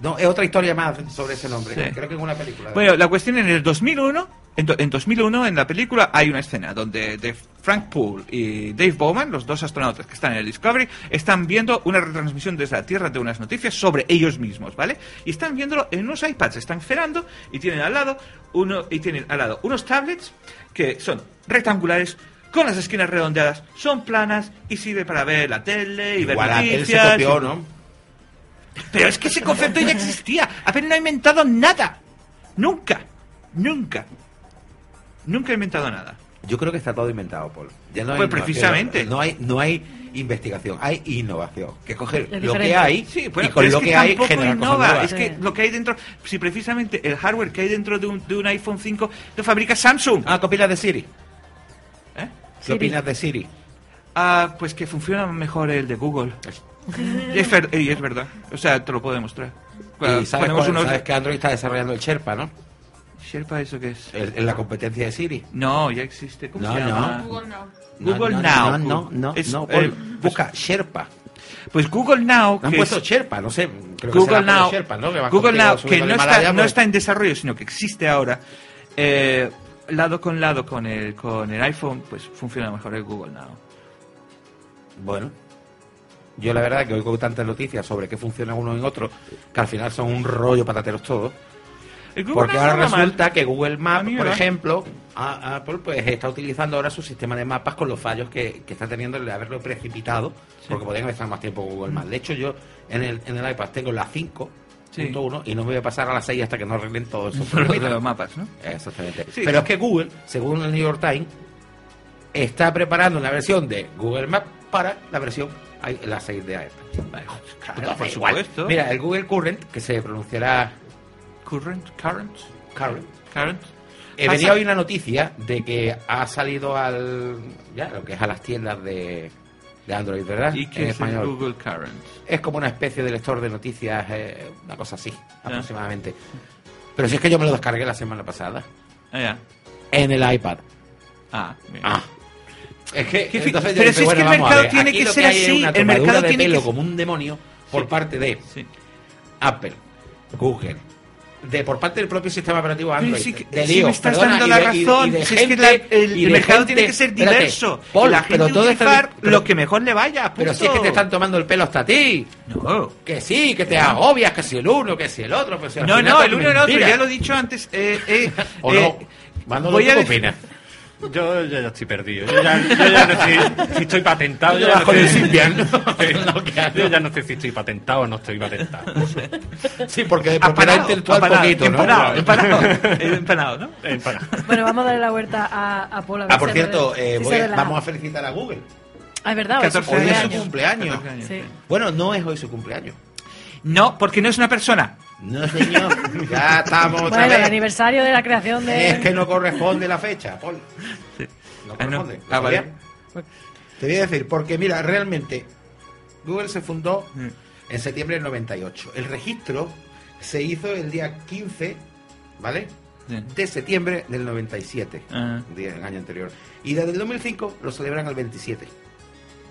No, es otra historia más sobre ese nombre. Sí. Creo que en una película. Bueno, la cuestión en el 2001, en, en 2001 en la película hay una escena donde de Frank Poole y Dave Bowman, los dos astronautas que están en el Discovery, están viendo una retransmisión desde la Tierra de unas noticias sobre ellos mismos, ¿vale? Y están viéndolo en unos iPads, están esperando y tienen al lado uno y tienen al lado unos tablets que son rectangulares con las esquinas redondeadas, son planas y sirve para ver la tele y Igual ver aquel se noticias. copió, y- ¿no? pero es que ese concepto ya existía. Apenas no ha inventado nada. Nunca. Nunca. Nunca ha inventado nada. Yo creo que está todo inventado, Paul. Ya no hay Pues innovación. precisamente. No hay, no hay investigación, hay innovación. Que coger Es lo que hay Sí, bueno, y con lo que, que, hay tampoco generar cosas innova. nuevas. Es que Sí. lo que hay dentro, si precisamente el hardware que hay dentro de un, de un iPhone 5 lo fabrica Samsung. Ah, ¿qué opinas de Siri? ¿Eh? ¿Qué Siri. opinas de Siri? Ah, pues que funciona mejor el de Google. y, es ver- y es verdad. O sea, te lo puedo demostrar. Y sabes, cuál- unos- sabes que Android está desarrollando el Sherpa, ¿no? Sherpa, ¿eso qué es? En la competencia de Siri. No, ya existe. ¿Cómo No, se no. llama? Google Now. Google no, Now. No, no, no, Es, no, eh, pues- busca Sherpa. Pues Google Now, Han que puesto es- Sherpa, no sé. creo que Google será por Now, Sherpa, ¿no? Que Google Now, que no está, Himalaya, no pues- está en desarrollo, sino que existe ahora, eh, lado con lado con el, con el iPhone, pues funciona mejor el Google Now. Bueno, yo la verdad que oigo tantas noticias sobre qué funciona uno en otro, que al final son un rollo patateros todos. Porque ahora mal. resulta que Google Maps, por ejemplo, a- Apple pues está utilizando ahora su sistema de mapas con los fallos que, que está teniendo el de haberlo precipitado, porque podrían estar más tiempo Google Maps. De hecho, yo en el, en el iPad tengo la 5.1 Sí. y no me voy a pasar a la 6 hasta que no arreglen todo eso. De los mapas, ¿no? Exactamente. Sí. Pero es que Google, según el New York Times, está preparando una versión de Google Maps para la versión la 6 de iPad. Vale, Claro, por supuesto. Mira, el Google Current, que se pronunciará Current, current, Current, current. Eh, venía hoy una noticia de que ha salido al ya lo que es a las tiendas de, de Android, ¿verdad? ¿Y qué en es el español. Google Current? Es como una especie de lector de noticias, eh, una cosa así, aproximadamente. Pero si es que yo me lo descargué la semana pasada Ah, ya. en el iPad. Ah, bien. Ah. Es que, ¿Qué fi- entonces yo pero dije, si es que el mercado ver, tiene que ser así, el mercado de tiene pelo que- como un demonio por Sí. parte de Sí. Apple, Google, de por parte del propio sistema operativo Pero Android. sí que- de sí líos, me estás perdona, dando la de- y- razón. y de Si es que gente- la- el, y el de mercado gente- tiene que ser espérate, diverso. Paul, y la gente pero utilizar pero- lo que mejor le vaya. Pero si es que punto. te están tomando el pelo hasta a ti. No. Que sí, que te agobias, que si el uno, que si el otro. Pues si No, no, el uno y el otro, mentira. ya lo he dicho antes. Eh, eh, ¿O eh, no? Voy ¿tú a decir-? Yo, yo ya estoy perdido. Yo ya, yo ya no sé si estoy patentado. Yo ya, no Con el sé, Symbian, yo ya no sé si estoy patentado o no estoy patentado. Sí, porque de propiedad intelectual apanado, poquito, ¿no? empanado, empanado, empanado, ¿no? Para. Bueno, vamos a darle la vuelta a, a ver Ah, por cierto, eh, voy vamos a felicitar a Google. Ah, es verdad, hoy es su 14 Hoy es su años. cumpleaños. 14 años. Sí. Bueno, no es hoy su cumpleaños. No, porque no es una persona. No, señor. Ya estamos otra Bueno, el aniversario de la creación de... Es que no corresponde la fecha, Paul. No Ah, no. corresponde. Ah. Te voy a decir, porque mira, realmente Google se fundó Mm. en septiembre del 98. El registro se hizo el día 15, ¿vale? Sí. De septiembre del 97, Ah. día- el año anterior. Y desde el 2005 lo celebran el 27.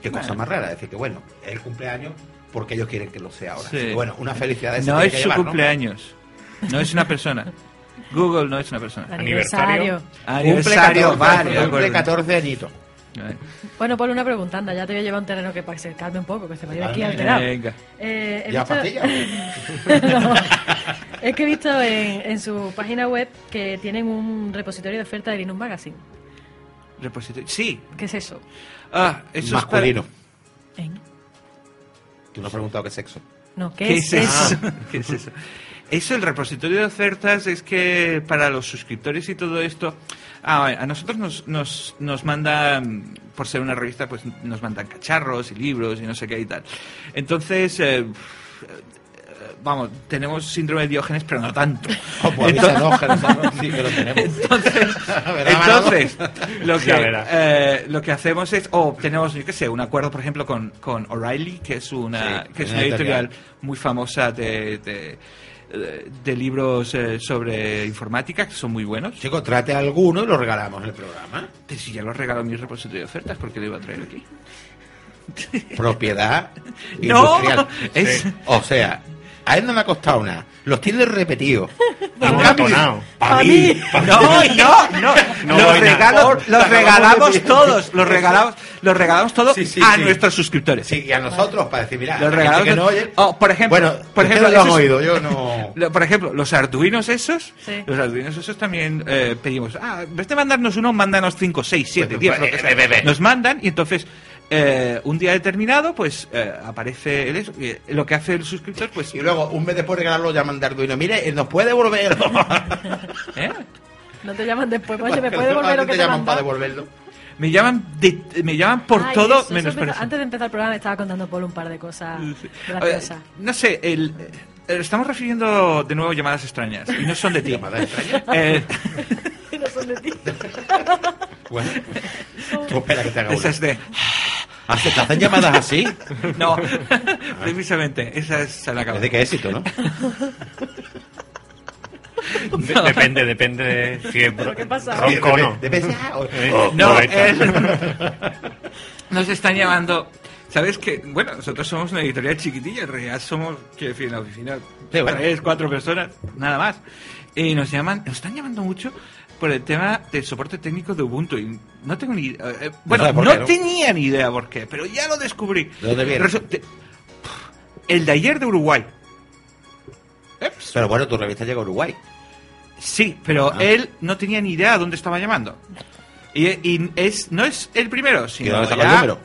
Qué cosa más rara, es decir, que bueno, es el cumpleaños porque ellos quieren que lo sea ahora. Sí. Así que, bueno, una felicidad. No es su cumpleaños. No es una persona. Google no es una persona. Aniversario. Cumple Aniversario, 14, vale, de cumple acuerdo. 14 añitos. Bueno, por una pregunta, anda, ya te voy a llevar a un terreno que para que se calme un poco, que se vaya aquí alterado. Venga. Eh, ¿Ya visto- pastillas? No. Es que he visto en, en su página web que tienen un repositorio de oferta de Linux Magazine. Repositorio. Sí. ¿Qué es eso? Ah, eso es para- Masculino. Tú no has preguntado qué sexo. No, ¿qué, ¿Qué es, es eso? eso? ¿Qué es eso? Eso, el repositorio de ofertas, es que para los suscriptores y todo esto, ah, a nosotros nos, nos, nos mandan, por ser una revista, pues nos mandan cacharros y libros y no sé qué y tal. Entonces, eh, vamos, tenemos síndrome de Diógenes, pero no tanto. Oh, pues que nosotros sí que lo tenemos. Entonces, entonces lo, que, eh, lo que hacemos es, o tenemos, yo qué sé, un acuerdo, por ejemplo, con, con O'Reilly, que es una, Sí, que es una editorial editorial. muy famosa de, de, de libros eh, sobre informática, que son muy buenos. Chico, trate a alguno y lo regalamos en el programa. Pero si ya los regalo en mi repositorio de ofertas, ¿por qué lo iba a traer aquí? Propiedad No, industrial. es- O sea, a él no me ha costado nada. Los tiene repetidos. En No, cambio, atonao. pa' mí. No, no, no. No los regalo- los regalamos todos, los regalamos, los regalamos todos Sí, sí, a sí. nuestros suscriptores. Sí, y a nosotros para decir, mira, Los que no oye. Oh, por ejemplo- bueno, por ejemplo, ustedes lo han esos- oído, yo no. Lo- Por ejemplo, los arduinos esos, Sí. los arduinos esos también eh, pedimos, ah, en vez de mandarnos uno, mándanos cinco, seis, siete, Pues, diez, pues, lo que eh, sea. ve, ve, ve. Nos mandan y entonces eh, un día determinado, pues eh, aparece el eso, y, eh, lo que hace el suscriptor, pues... Y luego, un mes después de regalarlo, llaman de Arduino. Mire, eh, nos puede devolver. ¿eh? No te llaman después, oye, ¿me puede devolver lo que te te llaman para devolverlo. Me llaman de- me llaman por Ay, todo eso, eso menos eso. Antes de empezar el programa me estaba contando Paul un par de cosas graciosas. no sé, el, eh, estamos recibiendo de nuevo llamadas extrañas y no son de ti. Llamadas extrañas. Eh, no son de ti. Bueno, tú espera que te haga una. esas de... Ah, ¿se te hacen llamadas así? No, precisamente, esas se la. Es de qué éxito, ¿no? De- depende, depende de si es ¿Pero qué pasa? ronco o no. De- de- de- ah, o- Eh, oh, No, correcto. eh, nos están llamando. ¿Sabes que Bueno, nosotros somos una editorial chiquitilla, en realidad somos, quiero decir, en la oficina, Sí, bueno. tres, cuatro personas, nada más. Y nos llaman, nos están llamando mucho por el tema del soporte técnico de Ubuntu. Y no tengo ni idea. eh, bueno, sabes por no qué, ¿no? tenía ni idea por qué, pero ya lo descubrí. ¿De dónde viene? El de ayer de Uruguay. Eps. Pero bueno, tu revista llega a Uruguay. Sí, pero Ah. él no tenía ni idea dónde estaba llamando. Y, y es, no es el primero, sino dónde sacó ya- el número?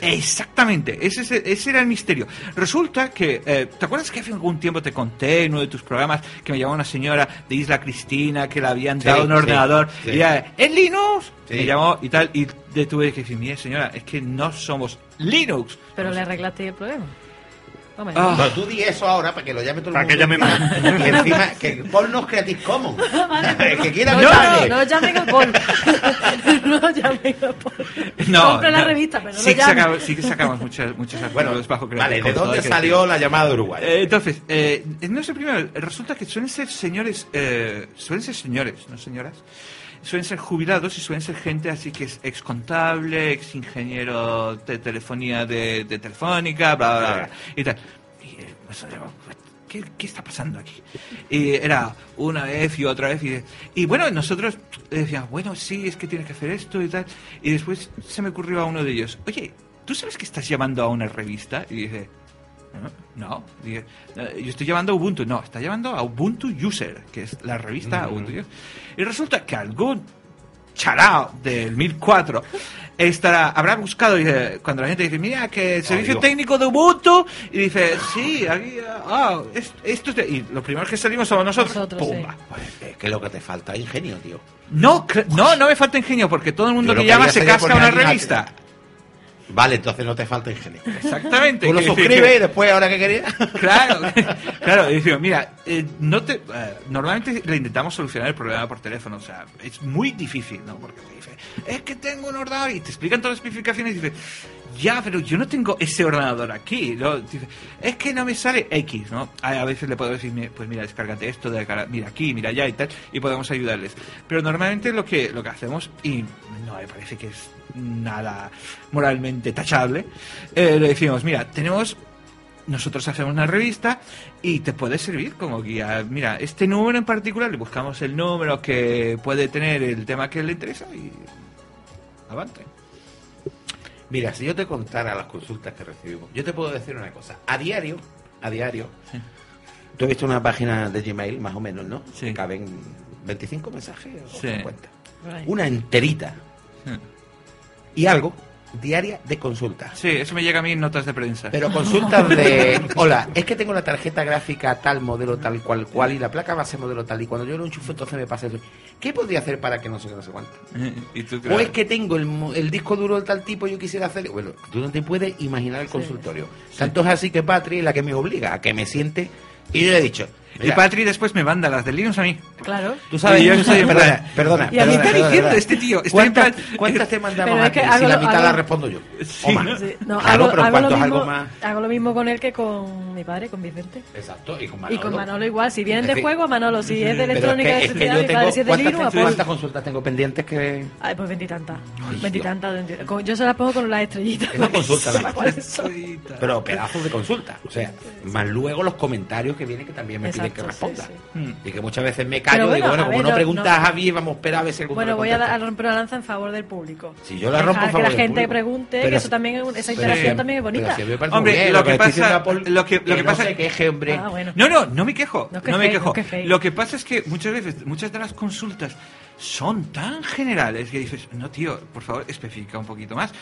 Exactamente, ese, es- ese era el misterio. Resulta que, eh, ¿te acuerdas que hace algún tiempo te conté en uno de tus programas que me llamó una señora de Isla Cristina que le habían Sí, dado un sí, ordenador? sí. Y ella, ¿es Linux? Sí. Me llamó y tal, y le tuve que decir, mire señora, es que no somos Linux. Pero le arreglaste el problema. Hombre, Ah. Pero tú di eso ahora para que lo llame todo el Para que llame más. Y encima, que ponnos Creative Commons. que quiera no, que no, llame. no llamen a Paul. no llamen a Paul. No, Compre la no. revista, pero no sí, lo que llamen. sacamos, sí que sacamos muchos, muchos Bueno, bajo Creative vale, ¿de dónde salió la llamada de Uruguay? Eh, entonces, eh, no es el primero. Resulta que suelen ser señores, eh, suelen ser señores, no señoras. Suelen ser jubilados y suelen ser gente así que es ex contable, ex ingeniero de telefonía de, de telefónica, bla, bla, bla, y tal. Y, eh, pues, ¿qué, qué está pasando aquí? Y era una vez y otra vez. Y, y bueno, nosotros decíamos, bueno, sí, es que tienes que hacer esto y tal. Y después se me ocurrió a uno de ellos, oye, ¿tú sabes que estás llamando a una revista? Y dice, no, "Eh, yo estoy llamando a Ubuntu. No, está llamando a Ubuntu User, que es la revista Ubuntu User. Y resulta que algún charao del 1004 estará, habrá buscado, dice, cuando la gente dice, mira, que el servicio técnico de Ubuntu, y dice, sí, aquí, ah, es- esto es de-". Y los primeros que salimos somos nosotros. Nosotros, ¡Pumba! Pues, es que lo que te falta es ingenio, tío. No, no, no me falta ingenio, porque todo el mundo lo que llama se casca una revista. Vale, entonces no te falta ingenio. Exactamente. Tú lo suscribes y después, ahora que querías. Claro, claro, decimos, mira, eh, no te, eh, normalmente le intentamos solucionar el problema por teléfono, o sea, es muy difícil, ¿no? Porque te dice, es que tengo un ordenador y te explican todas las especificaciones y dices, ya, pero yo no tengo ese ordenador aquí, ¿no? Dice, es que no me sale X, ¿no? A, veces le puedo decir, "Mi- pues mira, descárgate esto, descarga- mira aquí, mira allá y tal, y podemos ayudarles. Pero normalmente lo que, lo que hacemos, y no me parece que es nada moralmente tachable, eh, le decimos, mira, tenemos nosotros hacemos una revista y te puede servir como guía. Mira, este número en particular, le buscamos el número que puede tener el tema que le interesa y avante. Mira, si yo te contara las consultas que recibimos, yo te puedo decir una cosa. A diario, a diario, tú has visto una página de Gmail, más o menos, ¿no? Sí. Caben 25 mensajes o Sí. 50. Right. Una enterita. Y algo, diaria de consultas. Sí, eso me llega a mí en notas de prensa. Pero consultas de, hola, es que tengo la tarjeta gráfica tal modelo tal cual cual y la placa base modelo tal y cuando yo lo enchufo entonces me pasa eso. ¿Qué podría hacer para que no qué, no sé cuánto? y tú, O es que tengo el, mo- el disco duro de tal tipo, yo quisiera hacer. Bueno, tú no te puedes imaginar el consultorio. Tanto es así que Patri es la que me obliga a que me siente. Y yo le he dicho. Y mira, Patri después me manda las de Linux a mí. Claro. Tú sabes, Y yo estoy en perdona, plan- perdona. Y a mí está perdona, diciendo perdona. este tío, está en ¿Cuántas, plan- cuántas te mandamos a ti? hago Si la mitad hago- la respondo yo. Sí, o más. ¿no? Sí, no, Claro, hago, pero hago cuanto lo mismo, algo más. hago lo mismo con él que con mi padre, con Vicente. Exacto, y con Y Manolo. con Manolo igual. Si vienen de juego, a Manolo. Si es de electrónica, es de que, es que mi padre. Si es de ¿cuántas, Linux, a. ¿Cuántas consultas tengo pendientes que.? Ay, pues veintitantas. Veintitantas. Yo se las pongo con las estrellitas. Es una consulta. Pero pedazos de consulta. O sea, más luego los comentarios que vienen que también me piden que responda. sí, Mm. Y que muchas veces me callo y digo, bueno, como ver, no preguntas no- a Javi, vamos a esperar a ver si alguno Bueno, voy a, a romper una lanza en favor del público. Si yo la rompo Dejar favor que la del gente público. pregunte, Pero que eso también es un- esa interacción también es bonita. pero si a mí me parece Hombre, bien, lo que pasa- lo que- lo que no pasa- se queje, hombre. Ah, bueno. No, no, no me quejo. No me no quejo. Lo que pasa es que muchas veces, muchas de las consultas son tan generales que dices, no, tío, por favor, especifica un poquito más.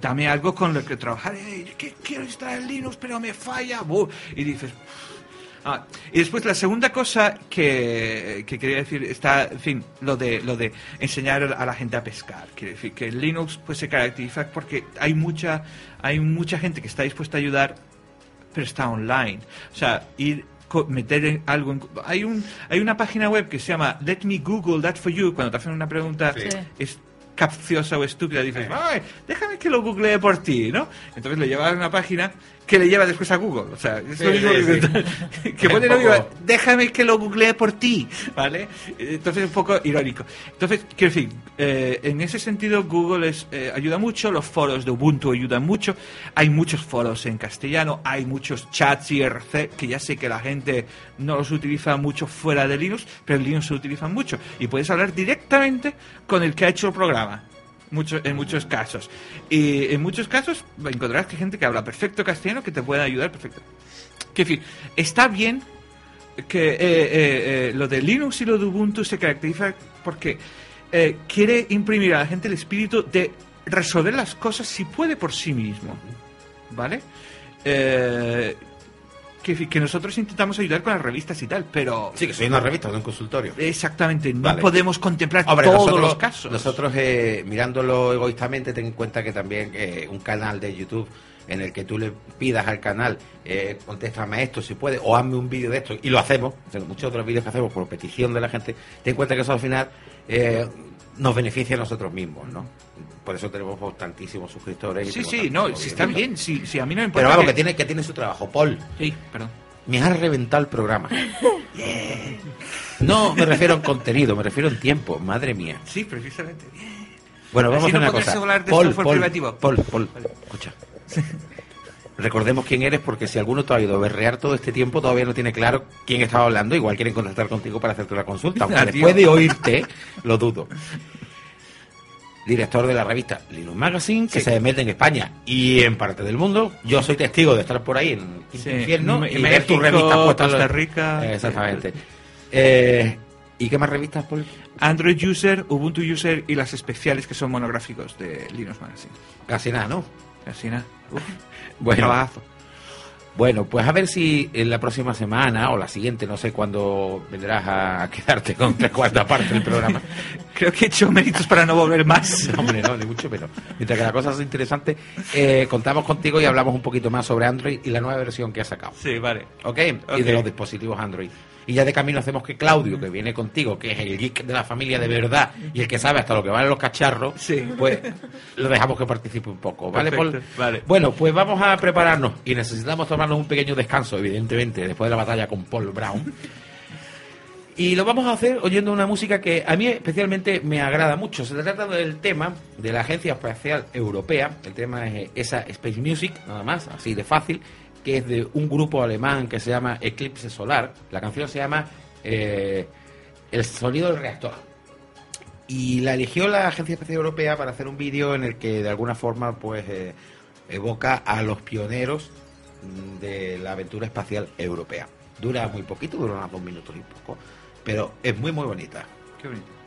Dame algo con lo que trabajar. Que quiero instalar Linux, pero me falla. Y dices. Ah, y después la segunda cosa que, que quería decir está, en fin, lo de lo de enseñar a la gente a pescar. Quiere decir que Linux pues se caracteriza porque hay mucha hay mucha gente que está dispuesta a ayudar pero está online. O sea, ir meter algo en- hay un hay una página web que se llama Let me Google that for you cuando te hacen una pregunta Sí. es capciosa o estúpida dices "Ay, déjame que lo googlee por ti ¿no? entonces le lleva a una página que le lleva después a Google. O sea es lo Sí, mismo sí, que, que pone Un lo mismo, poco- déjame que lo googlee por ti ¿vale? entonces es un poco irónico. Entonces quiero decir eh, en ese sentido Google es, eh, ayuda mucho los foros de Ubuntu ayudan mucho. Hay muchos foros en castellano hay muchos chats IRC que ya sé que la gente no los utiliza mucho fuera de Linux pero en Linux se utilizan mucho. Y puedes hablar directamente con el que ha hecho el programa mucho, en muchos casos y en muchos casos encontrarás que gente que habla perfecto castellano que te puede ayudar perfecto que en fin, está bien que eh, eh, eh, lo de Linux y lo de Ubuntu se caracteriza porque quiere imprimir a la gente el espíritu de resolver las cosas si puede por sí mismo. ¿Vale? Que, que nosotros intentamos ayudar con las revistas y tal, pero Sí, que soy una revista, no un consultorio. exactamente no Vale. podemos contemplar Hombre, todos nosotros, los casos. nosotros eh, mirándolo egoístamente, ten en cuenta que también eh, un canal de YouTube en el que tú le pidas al canal, eh, contéstame esto si puede, o hazme un vídeo de esto, y lo hacemos, sea, muchos otros vídeos que hacemos por petición de la gente, ten en cuenta que eso al final eh, nos beneficia a nosotros mismos, ¿no? Por eso tenemos tantísimos suscriptores. y sí, sí, no, si está bien, si, si a mí no me importa. Pero vamos, que- que tiene, que tiene su trabajo. Paul, Sí, perdón. me has reventado el programa. Yeah. No me refiero en contenido, me refiero en tiempo, madre mía. Sí, precisamente. Bueno, vamos Así a hacer no una cosa. hablar de Paul, software Paul, privativo. Paul, Paul, escucha. Recordemos quién eres porque si alguno te ha ido berrear todo este tiempo todavía no tiene claro quién estaba hablando, igual quieren contactar contigo para hacerte una consulta, aunque después de oírte lo dudo. Director de la revista Linux Magazine, que Sí. se mete en España y en parte del mundo. Yo soy testigo de estar por ahí en el Sí, infierno Me- y ver revistas puestas. en Costa Rica. Eh, Exactamente. Eh, ¿Y qué más revistas, Paul? Android User, Ubuntu User y las especiales que son monográficos de Linux Magazine. Casi nada, ¿no? Así nada. Uf, Bueno. trabajazo. Bueno, pues a ver si en la próxima semana o la siguiente, no sé cuándo vendrás a quedarte con tres cuartas partes del programa. Creo que he hecho méritos para no volver más. No, hombre, no, ni mucho menos. Mientras que la cosa es interesante, eh, contamos contigo y hablamos un poquito más sobre Android y la nueva versión que ha sacado. Sí, vale. ¿Ok? Ok. Y de los dispositivos Android. Y ya de camino hacemos que Claudio, que viene contigo, que es el geek de la familia de verdad y el que sabe hasta lo que valen los cacharros, Sí. pues lo dejamos que participe un poco. ¿Vale, Paul? Vale. Bueno, pues vamos a prepararnos y necesitamos tomarnos un pequeño descanso, evidentemente, después de la batalla con Paul Brown. Y lo vamos a hacer oyendo una música que a mí especialmente me agrada mucho. Se trata del tema de la Agencia Espacial Europea. El tema es esa Space Music, nada más, así de fácil, que es de un grupo alemán que se llama Eclipse Solar. La canción se llama eh, El sonido del reactor. Y la eligió la Agencia Espacial Europea para hacer un vídeo en el que de alguna forma pues eh, evoca a los pioneros mm, de la aventura espacial europea. Dura muy poquito, dura unos dos minutos y poco, pero es muy muy bonita. Qué bonito.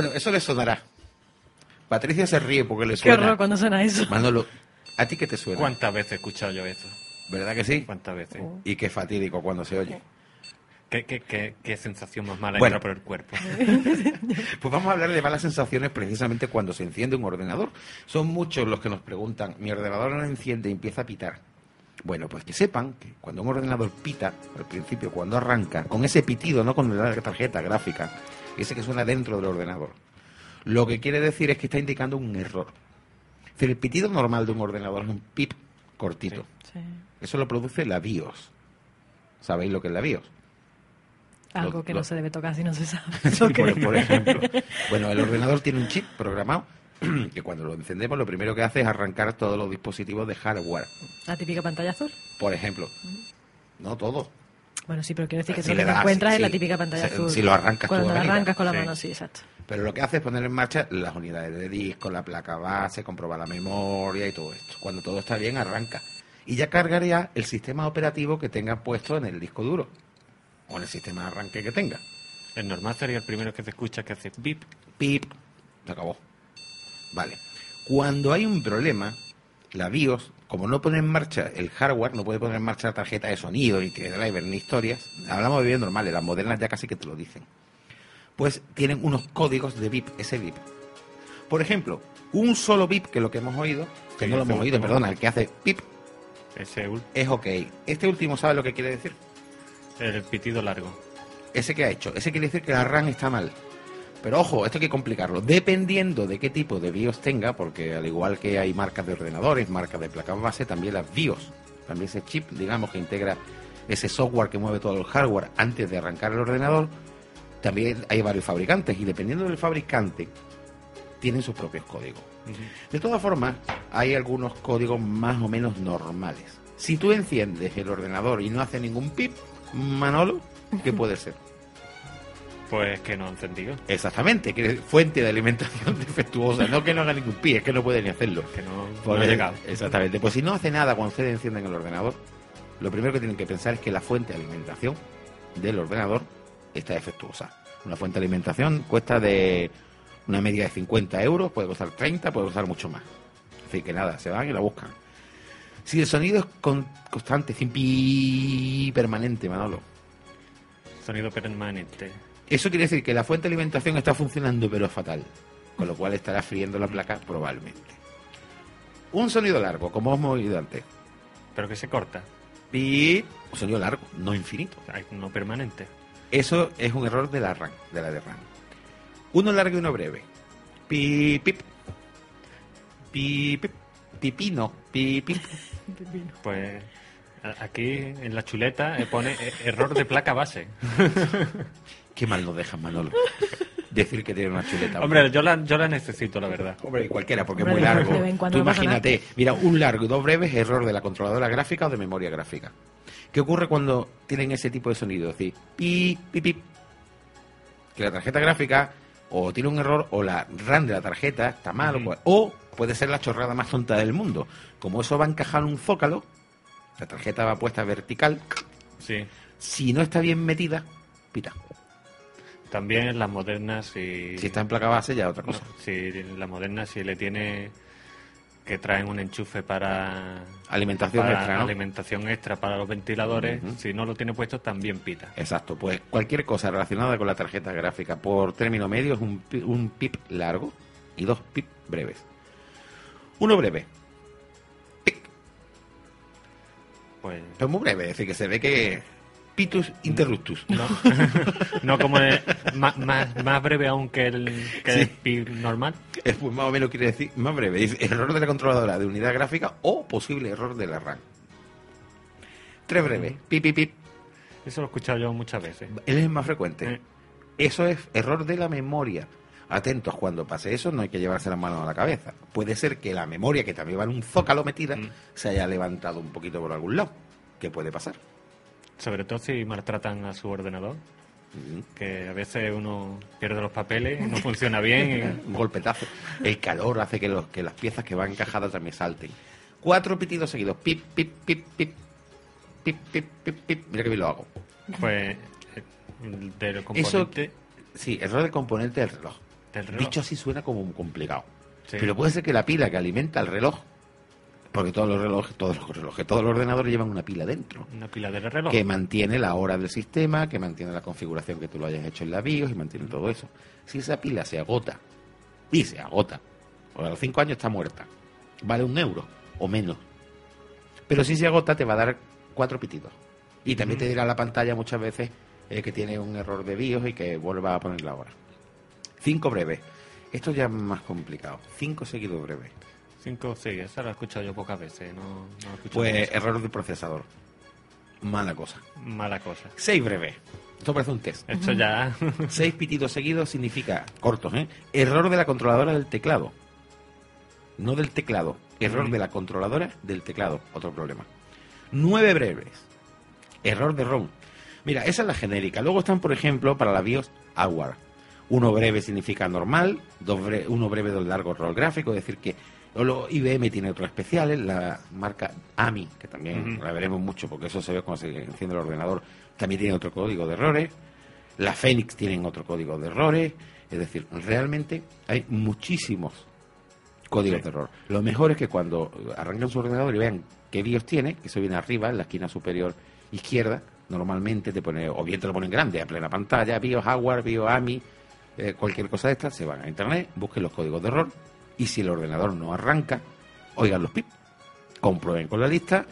Bueno, eso le sonará. Patricia se ríe porque le Qué suena. horror cuando suena eso. Manolo, ¿a ti qué te suena? ¿Cuántas veces he escuchado yo eso? ¿Verdad que sí? ¿Cuántas veces? Y qué fatídico cuando se oye. ¿Qué, qué, qué, qué sensación más mala Bueno. entra por el cuerpo? Pues vamos a hablar de malas sensaciones precisamente cuando se enciende un ordenador. Son muchos los que nos preguntan, mi ordenador no enciende y empieza a pitar. Bueno, pues que sepan que cuando un ordenador pita, al principio, cuando arranca, con ese pitido, no con la tarjeta gráfica, ese que suena dentro del ordenador, lo que quiere decir es que está indicando un error. Es decir, el pitido normal de un ordenador es un pip cortito. Sí. Eso lo produce la BIOS. ¿Sabéis lo que es la BIOS? Algo Lo- que lo- no se debe tocar si no se sabe. Sí, por, por ejemplo. Bueno, el ordenador tiene un chip programado que cuando lo encendemos lo primero que hace es arrancar todos los dispositivos de hardware. La típica pantalla azul. Por ejemplo. No todo. Bueno, sí, pero quiero decir que Si tú lo te das, encuentras sí, es la típica pantalla azul. si lo arrancas Cuando tú lo arrancas con la sí. mano, sí, exacto. Pero lo que hace es poner en marcha las unidades de disco, la placa base, comprobar la memoria y todo esto. Cuando todo está bien, arranca. Y ya cargaría el sistema operativo que tenga puesto en el disco duro. O en el sistema de arranque que tenga. El normal sería el primero que se escucha que hace bip. Pip. Se acabó. Vale. Cuando hay un problema, la BIOS, como no pone en marcha el hardware, no puede poner en marcha la tarjeta de sonido, ni tiene driver, ni historias. Hablamos de BIOS normales, las modernas ya casi que te lo dicen. Pues tienen unos códigos de BIP, ese BIP. Por ejemplo, un solo BIP, que es lo que hemos oído, que Sí, no lo hemos oído, perdona, el que hace PIP, Ese es OK. Este último, ¿sabe lo que quiere decir? el pitido largo. ese que ha hecho. Ese quiere decir que la RAM está mal. Pero ojo, esto hay que complicarlo. Dependiendo de qué tipo de BIOS tenga, porque al igual que hay marcas de ordenadores, marcas de placas base, también las BIOS, también ese chip, digamos, que integra ese software que mueve todo el hardware antes de arrancar el ordenador, también hay varios fabricantes y dependiendo del fabricante, tienen sus propios códigos. De todas formas, hay algunos códigos más o menos normales. Si tú enciendes el ordenador y no hace ningún pip, Manolo, ¿qué puede ser? Pues que no ha encendido. Exactamente, que es fuente de alimentación defectuosa. No que no haga ningún pi, es que no puede ni hacerlo. Que no, no Por ha llegado. Exactamente. Pues si no hace nada cuando ustedes encienden el ordenador, lo primero que tienen que pensar es que la fuente de alimentación del ordenador está defectuosa. Una fuente de alimentación cuesta de una media de 50 euros, puede costar 30, puede costar mucho más. Así que nada, se van y la buscan. Si el sonido es con- constante, sin pi permanente, Manolo, Sonido permanente. Eso quiere decir que la fuente de alimentación está funcionando pero fatal, con lo cual estará friendo la placa probablemente. Un sonido largo, como hemos oído antes. Pero que se corta. Pi, un sonido largo, no infinito. No permanente. Eso es un error de la RAM, de la de RAM. Uno largo y uno breve. Pi, pip. Pi, pip. Pipino. Pi, pip. Pues a- aquí en la chuleta eh, pone eh, error de placa base. Qué mal nos dejan, Manolo. Decir que tiene una chuleta. Hombre, yo la, yo la necesito, la verdad. Hombre, y cualquiera, porque es muy largo. Tú imagínate, mira, un largo y dos breves, error de la controladora gráfica o de memoria gráfica. ¿Qué ocurre cuando tienen ese tipo de sonido? Es decir, pi, pi, pi. Que la tarjeta gráfica o tiene un error o la RAM de la tarjeta está mal o puede ser la chorrada más tonta del mundo. Como eso va a encajar en un zócalo, la tarjeta va puesta vertical, Sí. si no está bien metida, pita. También en las modernas, si, Si está en placa base ya es otra no, cosa. si las modernas, si le tiene que traen un enchufe para, Alimentación para extra, ¿no? alimentación extra para los ventiladores, si no lo tiene puesto también pita. Exacto, pues cualquier cosa relacionada con la tarjeta gráfica por término medio es un, un pip largo y dos pip breves. Uno breve, pic, Pues pero muy breve, es decir, que se ve que pitus interruptus. no, no como el- más, más, más breve aún que el, que Sí. el PIB normal. Es pues más o menos quiere decir más breve, dice error de la controladora de unidad gráfica o posible error de la RAM. Tres breves, pip, pip, pip, Eso lo he escuchado yo muchas veces. él es el más frecuente. Eh, Eso es error de la memoria. Atentos, cuando pase eso no hay que llevarse las manos a la cabeza. Puede ser que la memoria, que también va en un zócalo metida, Mm. se haya levantado un poquito por algún lado. ¿Qué puede pasar? Sobre todo si maltratan a su ordenador, que a veces uno pierde los papeles, no funciona bien. Un golpetazo. El calor hace que, los, que las piezas que van encajadas también salten. Cuatro pitidos seguidos. Pip, pip, pip, pip. Pip, pip, pip, pip. Mira que bien lo hago. Pues eh, del Eso, componente sí, error del componente del reloj. del reloj. Dicho así suena como complicado. Sí. Pero puede ser que la pila que alimenta el reloj, porque todos los relojes, todos los relojes, todos los ordenadores llevan una pila dentro, una pila de reloj. que mantiene la hora del sistema, que mantiene la configuración que tú lo hayas hecho en la BIOS y mantiene todo eso. Si esa pila se agota, y se agota, o a los cinco años está muerta, vale un euro o menos. Pero si se agota te va a dar cuatro pitidos. Y también te dirá la pantalla muchas veces eh, que tiene un error de BIOS y que vuelva a poner la hora. Cinco breves. Esto ya es más complicado. Cinco seguidos breves. Cinco, sí, esa la he escuchado yo pocas veces, no, no he Pues error del procesador. Mala cosa. Mala cosa. Seis breves. Esto parece un test. Esto ya... Seis pitidos seguidos significa cortos, ¿eh? Error de la controladora del teclado. No del teclado. Error de la controladora del teclado. Otro problema. Nueve breves. Error de ROM. Mira, esa es la genérica. Luego están, por ejemplo, para la BIOS, Award. Uno breve significa normal, dos bre- uno breve dos largo rol gráfico, es decir que lo- IBM tiene otros especiales, la marca AMI, que también la veremos mucho porque eso se ve cuando se enciende el ordenador, también tiene otro código de errores. La Phoenix tienen otro código de errores. Es decir, realmente hay muchísimos códigos Sí. de error. Lo mejor es que cuando arrancan su ordenador y vean qué BIOS tiene, que eso viene arriba, en la esquina superior izquierda, normalmente te pone, o bien te lo ponen grande, a plena pantalla, BIOS Hardware, BIOS AMI, eh, cualquier cosa de estas, se van a internet, busquen los códigos de error, y si el ordenador no arranca, oigan los pip, comprueben con la lista,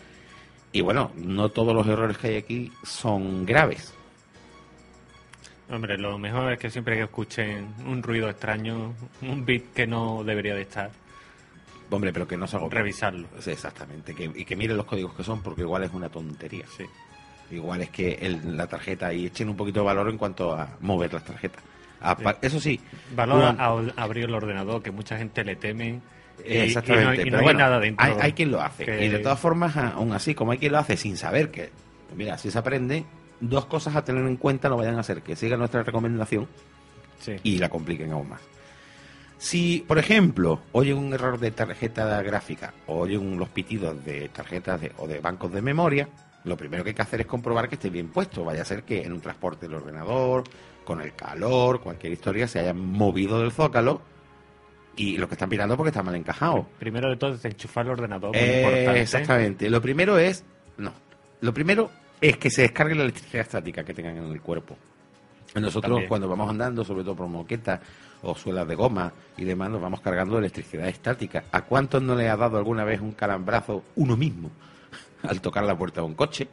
y bueno, no todos los errores que hay aquí son graves. Hombre, lo mejor es que siempre que escuchen un ruido extraño, un bit que no debería de estar, Hombre, pero que no se revisarlo. Sí, exactamente, que, y que miren los códigos que son, porque igual es una tontería. Sí. Igual es que el- la tarjeta y echen un poquito de valor en cuanto a mover las tarjetas. Eso sí, Valora a abrir el ordenador, que mucha gente le teme. y- Exactamente, Y, no, y no pero hay bueno, nada dentro. Hay, hay quien lo hace. que- Y de todas formas, aún así, como hay quien lo hace sin saber que, mira, si se aprende, dos cosas a tener en cuenta no vayan a hacer que sigan nuestra recomendación Sí. y la compliquen aún más. Si, por ejemplo, oye un error de tarjeta gráfica o oye un- los pitidos de tarjetas de- o de bancos de memoria, lo primero que hay que hacer es comprobar que esté bien puesto. Vaya a ser que en un transporte del ordenador, con el calor, cualquier historia, se haya movido del zócalo y lo que están mirando porque está mal encajado. Primero de todo, es enchufar el ordenador. Eh, exactamente. Lo primero es. No. Lo primero es que se descargue la electricidad estática que tengan en el cuerpo. Nosotros, También. cuando vamos andando, sobre todo por moquetas o suelas de goma y demás, nos vamos cargando electricidad estática. ¿A cuántos no le ha dado alguna vez un calambrazo uno mismo al tocar la puerta de un coche?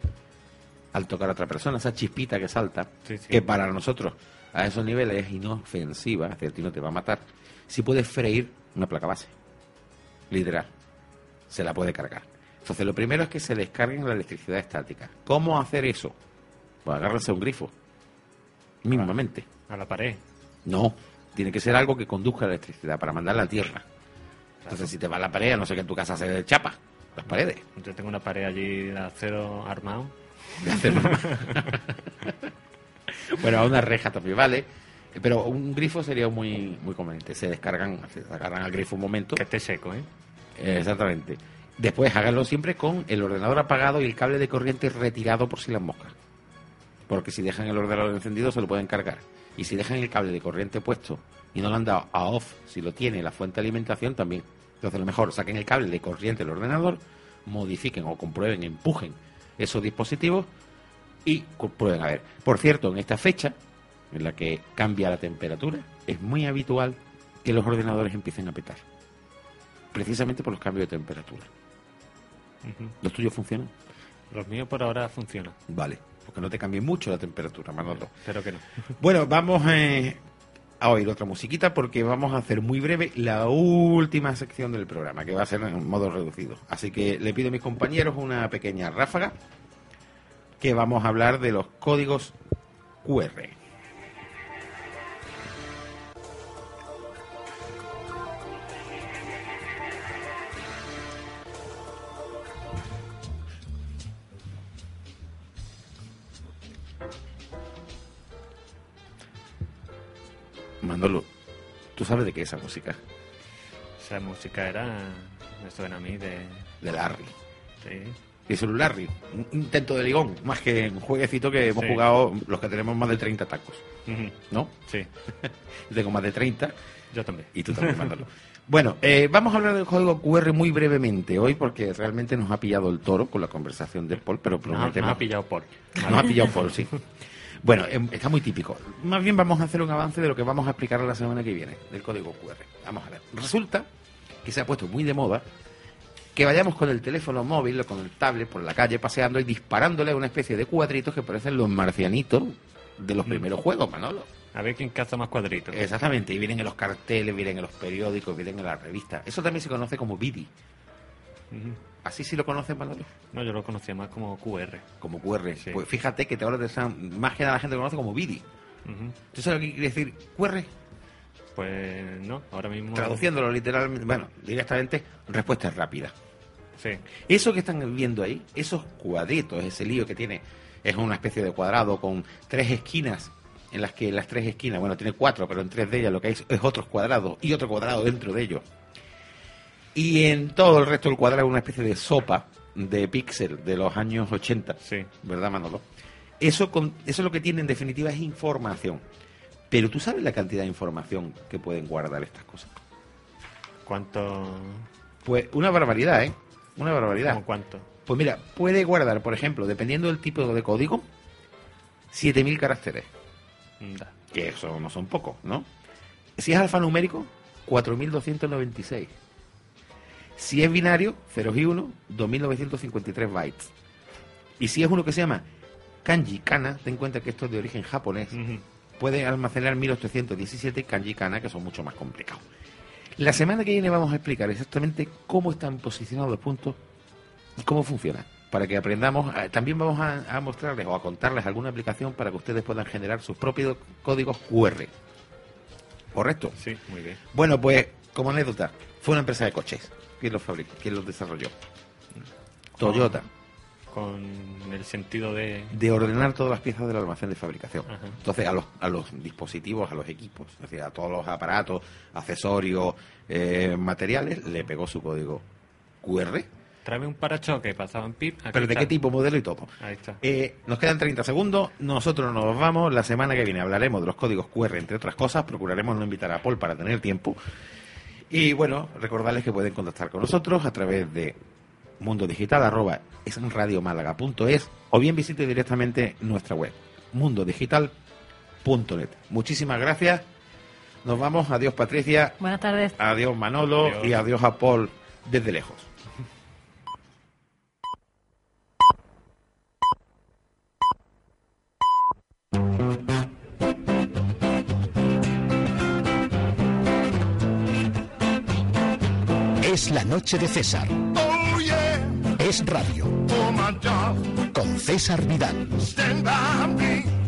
Al tocar a otra persona, esa chispita que salta, Sí, sí. que para nosotros a esos niveles es inofensiva, es decir, a ti no te va a matar, si puedes freír una placa base. Literal se la puede cargar. Entonces, lo primero es que se descarguen la electricidad estática. ¿Cómo hacer eso? Pues agárrense a un grifo. Mínimamente. A la pared. No, tiene que ser algo que conduzca la electricidad para mandarla a tierra. Entonces, si te va a la pared, a no sé que en tu casa se chapa las paredes. Yo tengo una pared allí de acero armado. bueno, a una reja también vale. Pero un grifo sería muy, muy conveniente. Se descargan, se agarran al grifo un momento. Que esté seco, ¿eh? Eh, Exactamente. Después háganlo siempre con el ordenador apagado y el cable de corriente retirado por si las moscas. Porque si dejan el ordenador encendido se lo pueden cargar. Y si dejan el cable de corriente puesto y no lo han dado a off, si lo tiene la fuente de alimentación también. Entonces lo mejor, saquen el cable de corriente del ordenador, modifiquen o comprueben, empujen esos dispositivos y comprueben. A ver, por cierto, en esta fecha, en la que cambia la temperatura, es muy habitual que los ordenadores empiecen a petar. Precisamente por los cambios de temperatura. ¿Los tuyos funcionan? Los míos por ahora funcionan. Vale. Porque no te cambie mucho la temperatura, Manolo. Espero que no. Bueno, vamos eh, a oír otra musiquita porque vamos a hacer muy breve la última sección del programa, que va a ser en modo reducido. Así que le pido a mis compañeros una pequeña ráfaga, que vamos a hablar de los códigos QR. Manolo, ¿tú sabes de qué es esa música? Esa música era. Me suena a mí de. De Larry. Sí. Y es un Larry, un intento de ligón, más que un jueguecito que hemos Sí. jugado los que tenemos más de 30 tacos. ¿no? Sí, Yo tengo más de 30 yo también. y tú también, Manolo. Bueno, eh, vamos a hablar del código QR muy brevemente hoy porque realmente nos ha pillado el toro con la conversación de Paul, pero prometemos... nos ha pillado Paul. Nos ha pillado Paul, sí. Bueno, em, está muy típico. Más bien vamos a hacer un avance de lo que vamos a explicar la semana que viene, del código QR. Vamos a ver. Resulta que se ha puesto muy de moda que vayamos con el teléfono móvil o con el tablet por la calle paseando y disparándole a una especie de cuadritos que parecen los marcianitos de los primeros juegos, Manolo. A ver quién caza más cuadritos. Exactamente, y vienen en los carteles, vienen en los periódicos, vienen en las revistas. Eso también se conoce como BIDI. Así sí lo conocen, Manolo. No, yo lo conocía más como QR. Como QR. Sí. Pues fíjate que te ahora te están- más que nada la gente lo conoce como BIDI. Ujú. ¿Tú sabes lo que quiere decir QR? Pues no, ahora mismo. Traduciéndolo literalmente, bueno, directamente, respuesta rápida. Sí. Eso que están viendo ahí, esos cuadritos, ese lío que tiene Es una especie de cuadrado con tres esquinas, en las que las tres esquinas, bueno, tiene cuatro, pero en tres de ellas lo que hay es- es otros cuadrados y otro cuadrado dentro de ellos. Y en todo el resto del cuadrado una especie de sopa de píxel de los años 80. Sí. ¿Verdad, Manolo? Eso, con, eso lo que tiene en definitiva es información. Pero tú sabes la cantidad de información que pueden guardar estas cosas. ¿Cuánto? Pues una barbaridad, ¿eh? Una barbaridad. ¿Cómo cuánto? Pues mira, puede guardar, por ejemplo, dependiendo del tipo de código, 7000 caracteres. Da. Que eso no son pocos, ¿no? Si es alfanumérico, 4296. Si es binario, 0 y 1, 2953 bytes. Y si es uno que se llama kanji kana, ten en cuenta que esto es de origen japonés, puede almacenar 1817 kanji kana, que son mucho más complicados. La semana que viene vamos a explicar exactamente cómo están posicionados los puntos y cómo funcionan. Para que aprendamos, eh, también vamos a, a mostrarles o a contarles alguna aplicación para que ustedes puedan generar sus propios códigos QR. ¿Correcto? Sí, muy bien. Bueno, pues como anécdota, fue una empresa de coches. ¿Quién los fabricó? ¿Quién los desarrolló? Toyota. Con el sentido de... De ordenar todas las piezas del almacén de fabricación. Ajá. Entonces, a los, a los dispositivos, a los equipos, es decir, a todos los aparatos, accesorios, eh, materiales, le pegó su código QR. Tráeme un parachoque, pasaban pip. Pero de está. qué tipo, modelo y todo. Ahí está. Eh, nos quedan 30 segundos. Nosotros nos vamos. La semana que viene hablaremos de los códigos QR, entre otras cosas. Procuraremos no invitar a Paul para tener tiempo. Y bueno, recordarles que pueden contactar con nosotros a través de mundo digital arroba esradiomálaga.es o bien visite directamente nuestra web mundodigital.net. Muchísimas gracias. Nos vamos. Adiós Patricia. Buenas tardes. Adiós Manolo Adiós. y adiós a Paul desde lejos. Es la noche de César. Oh yeah, Es radio. job, Con César Vidal. stand by me.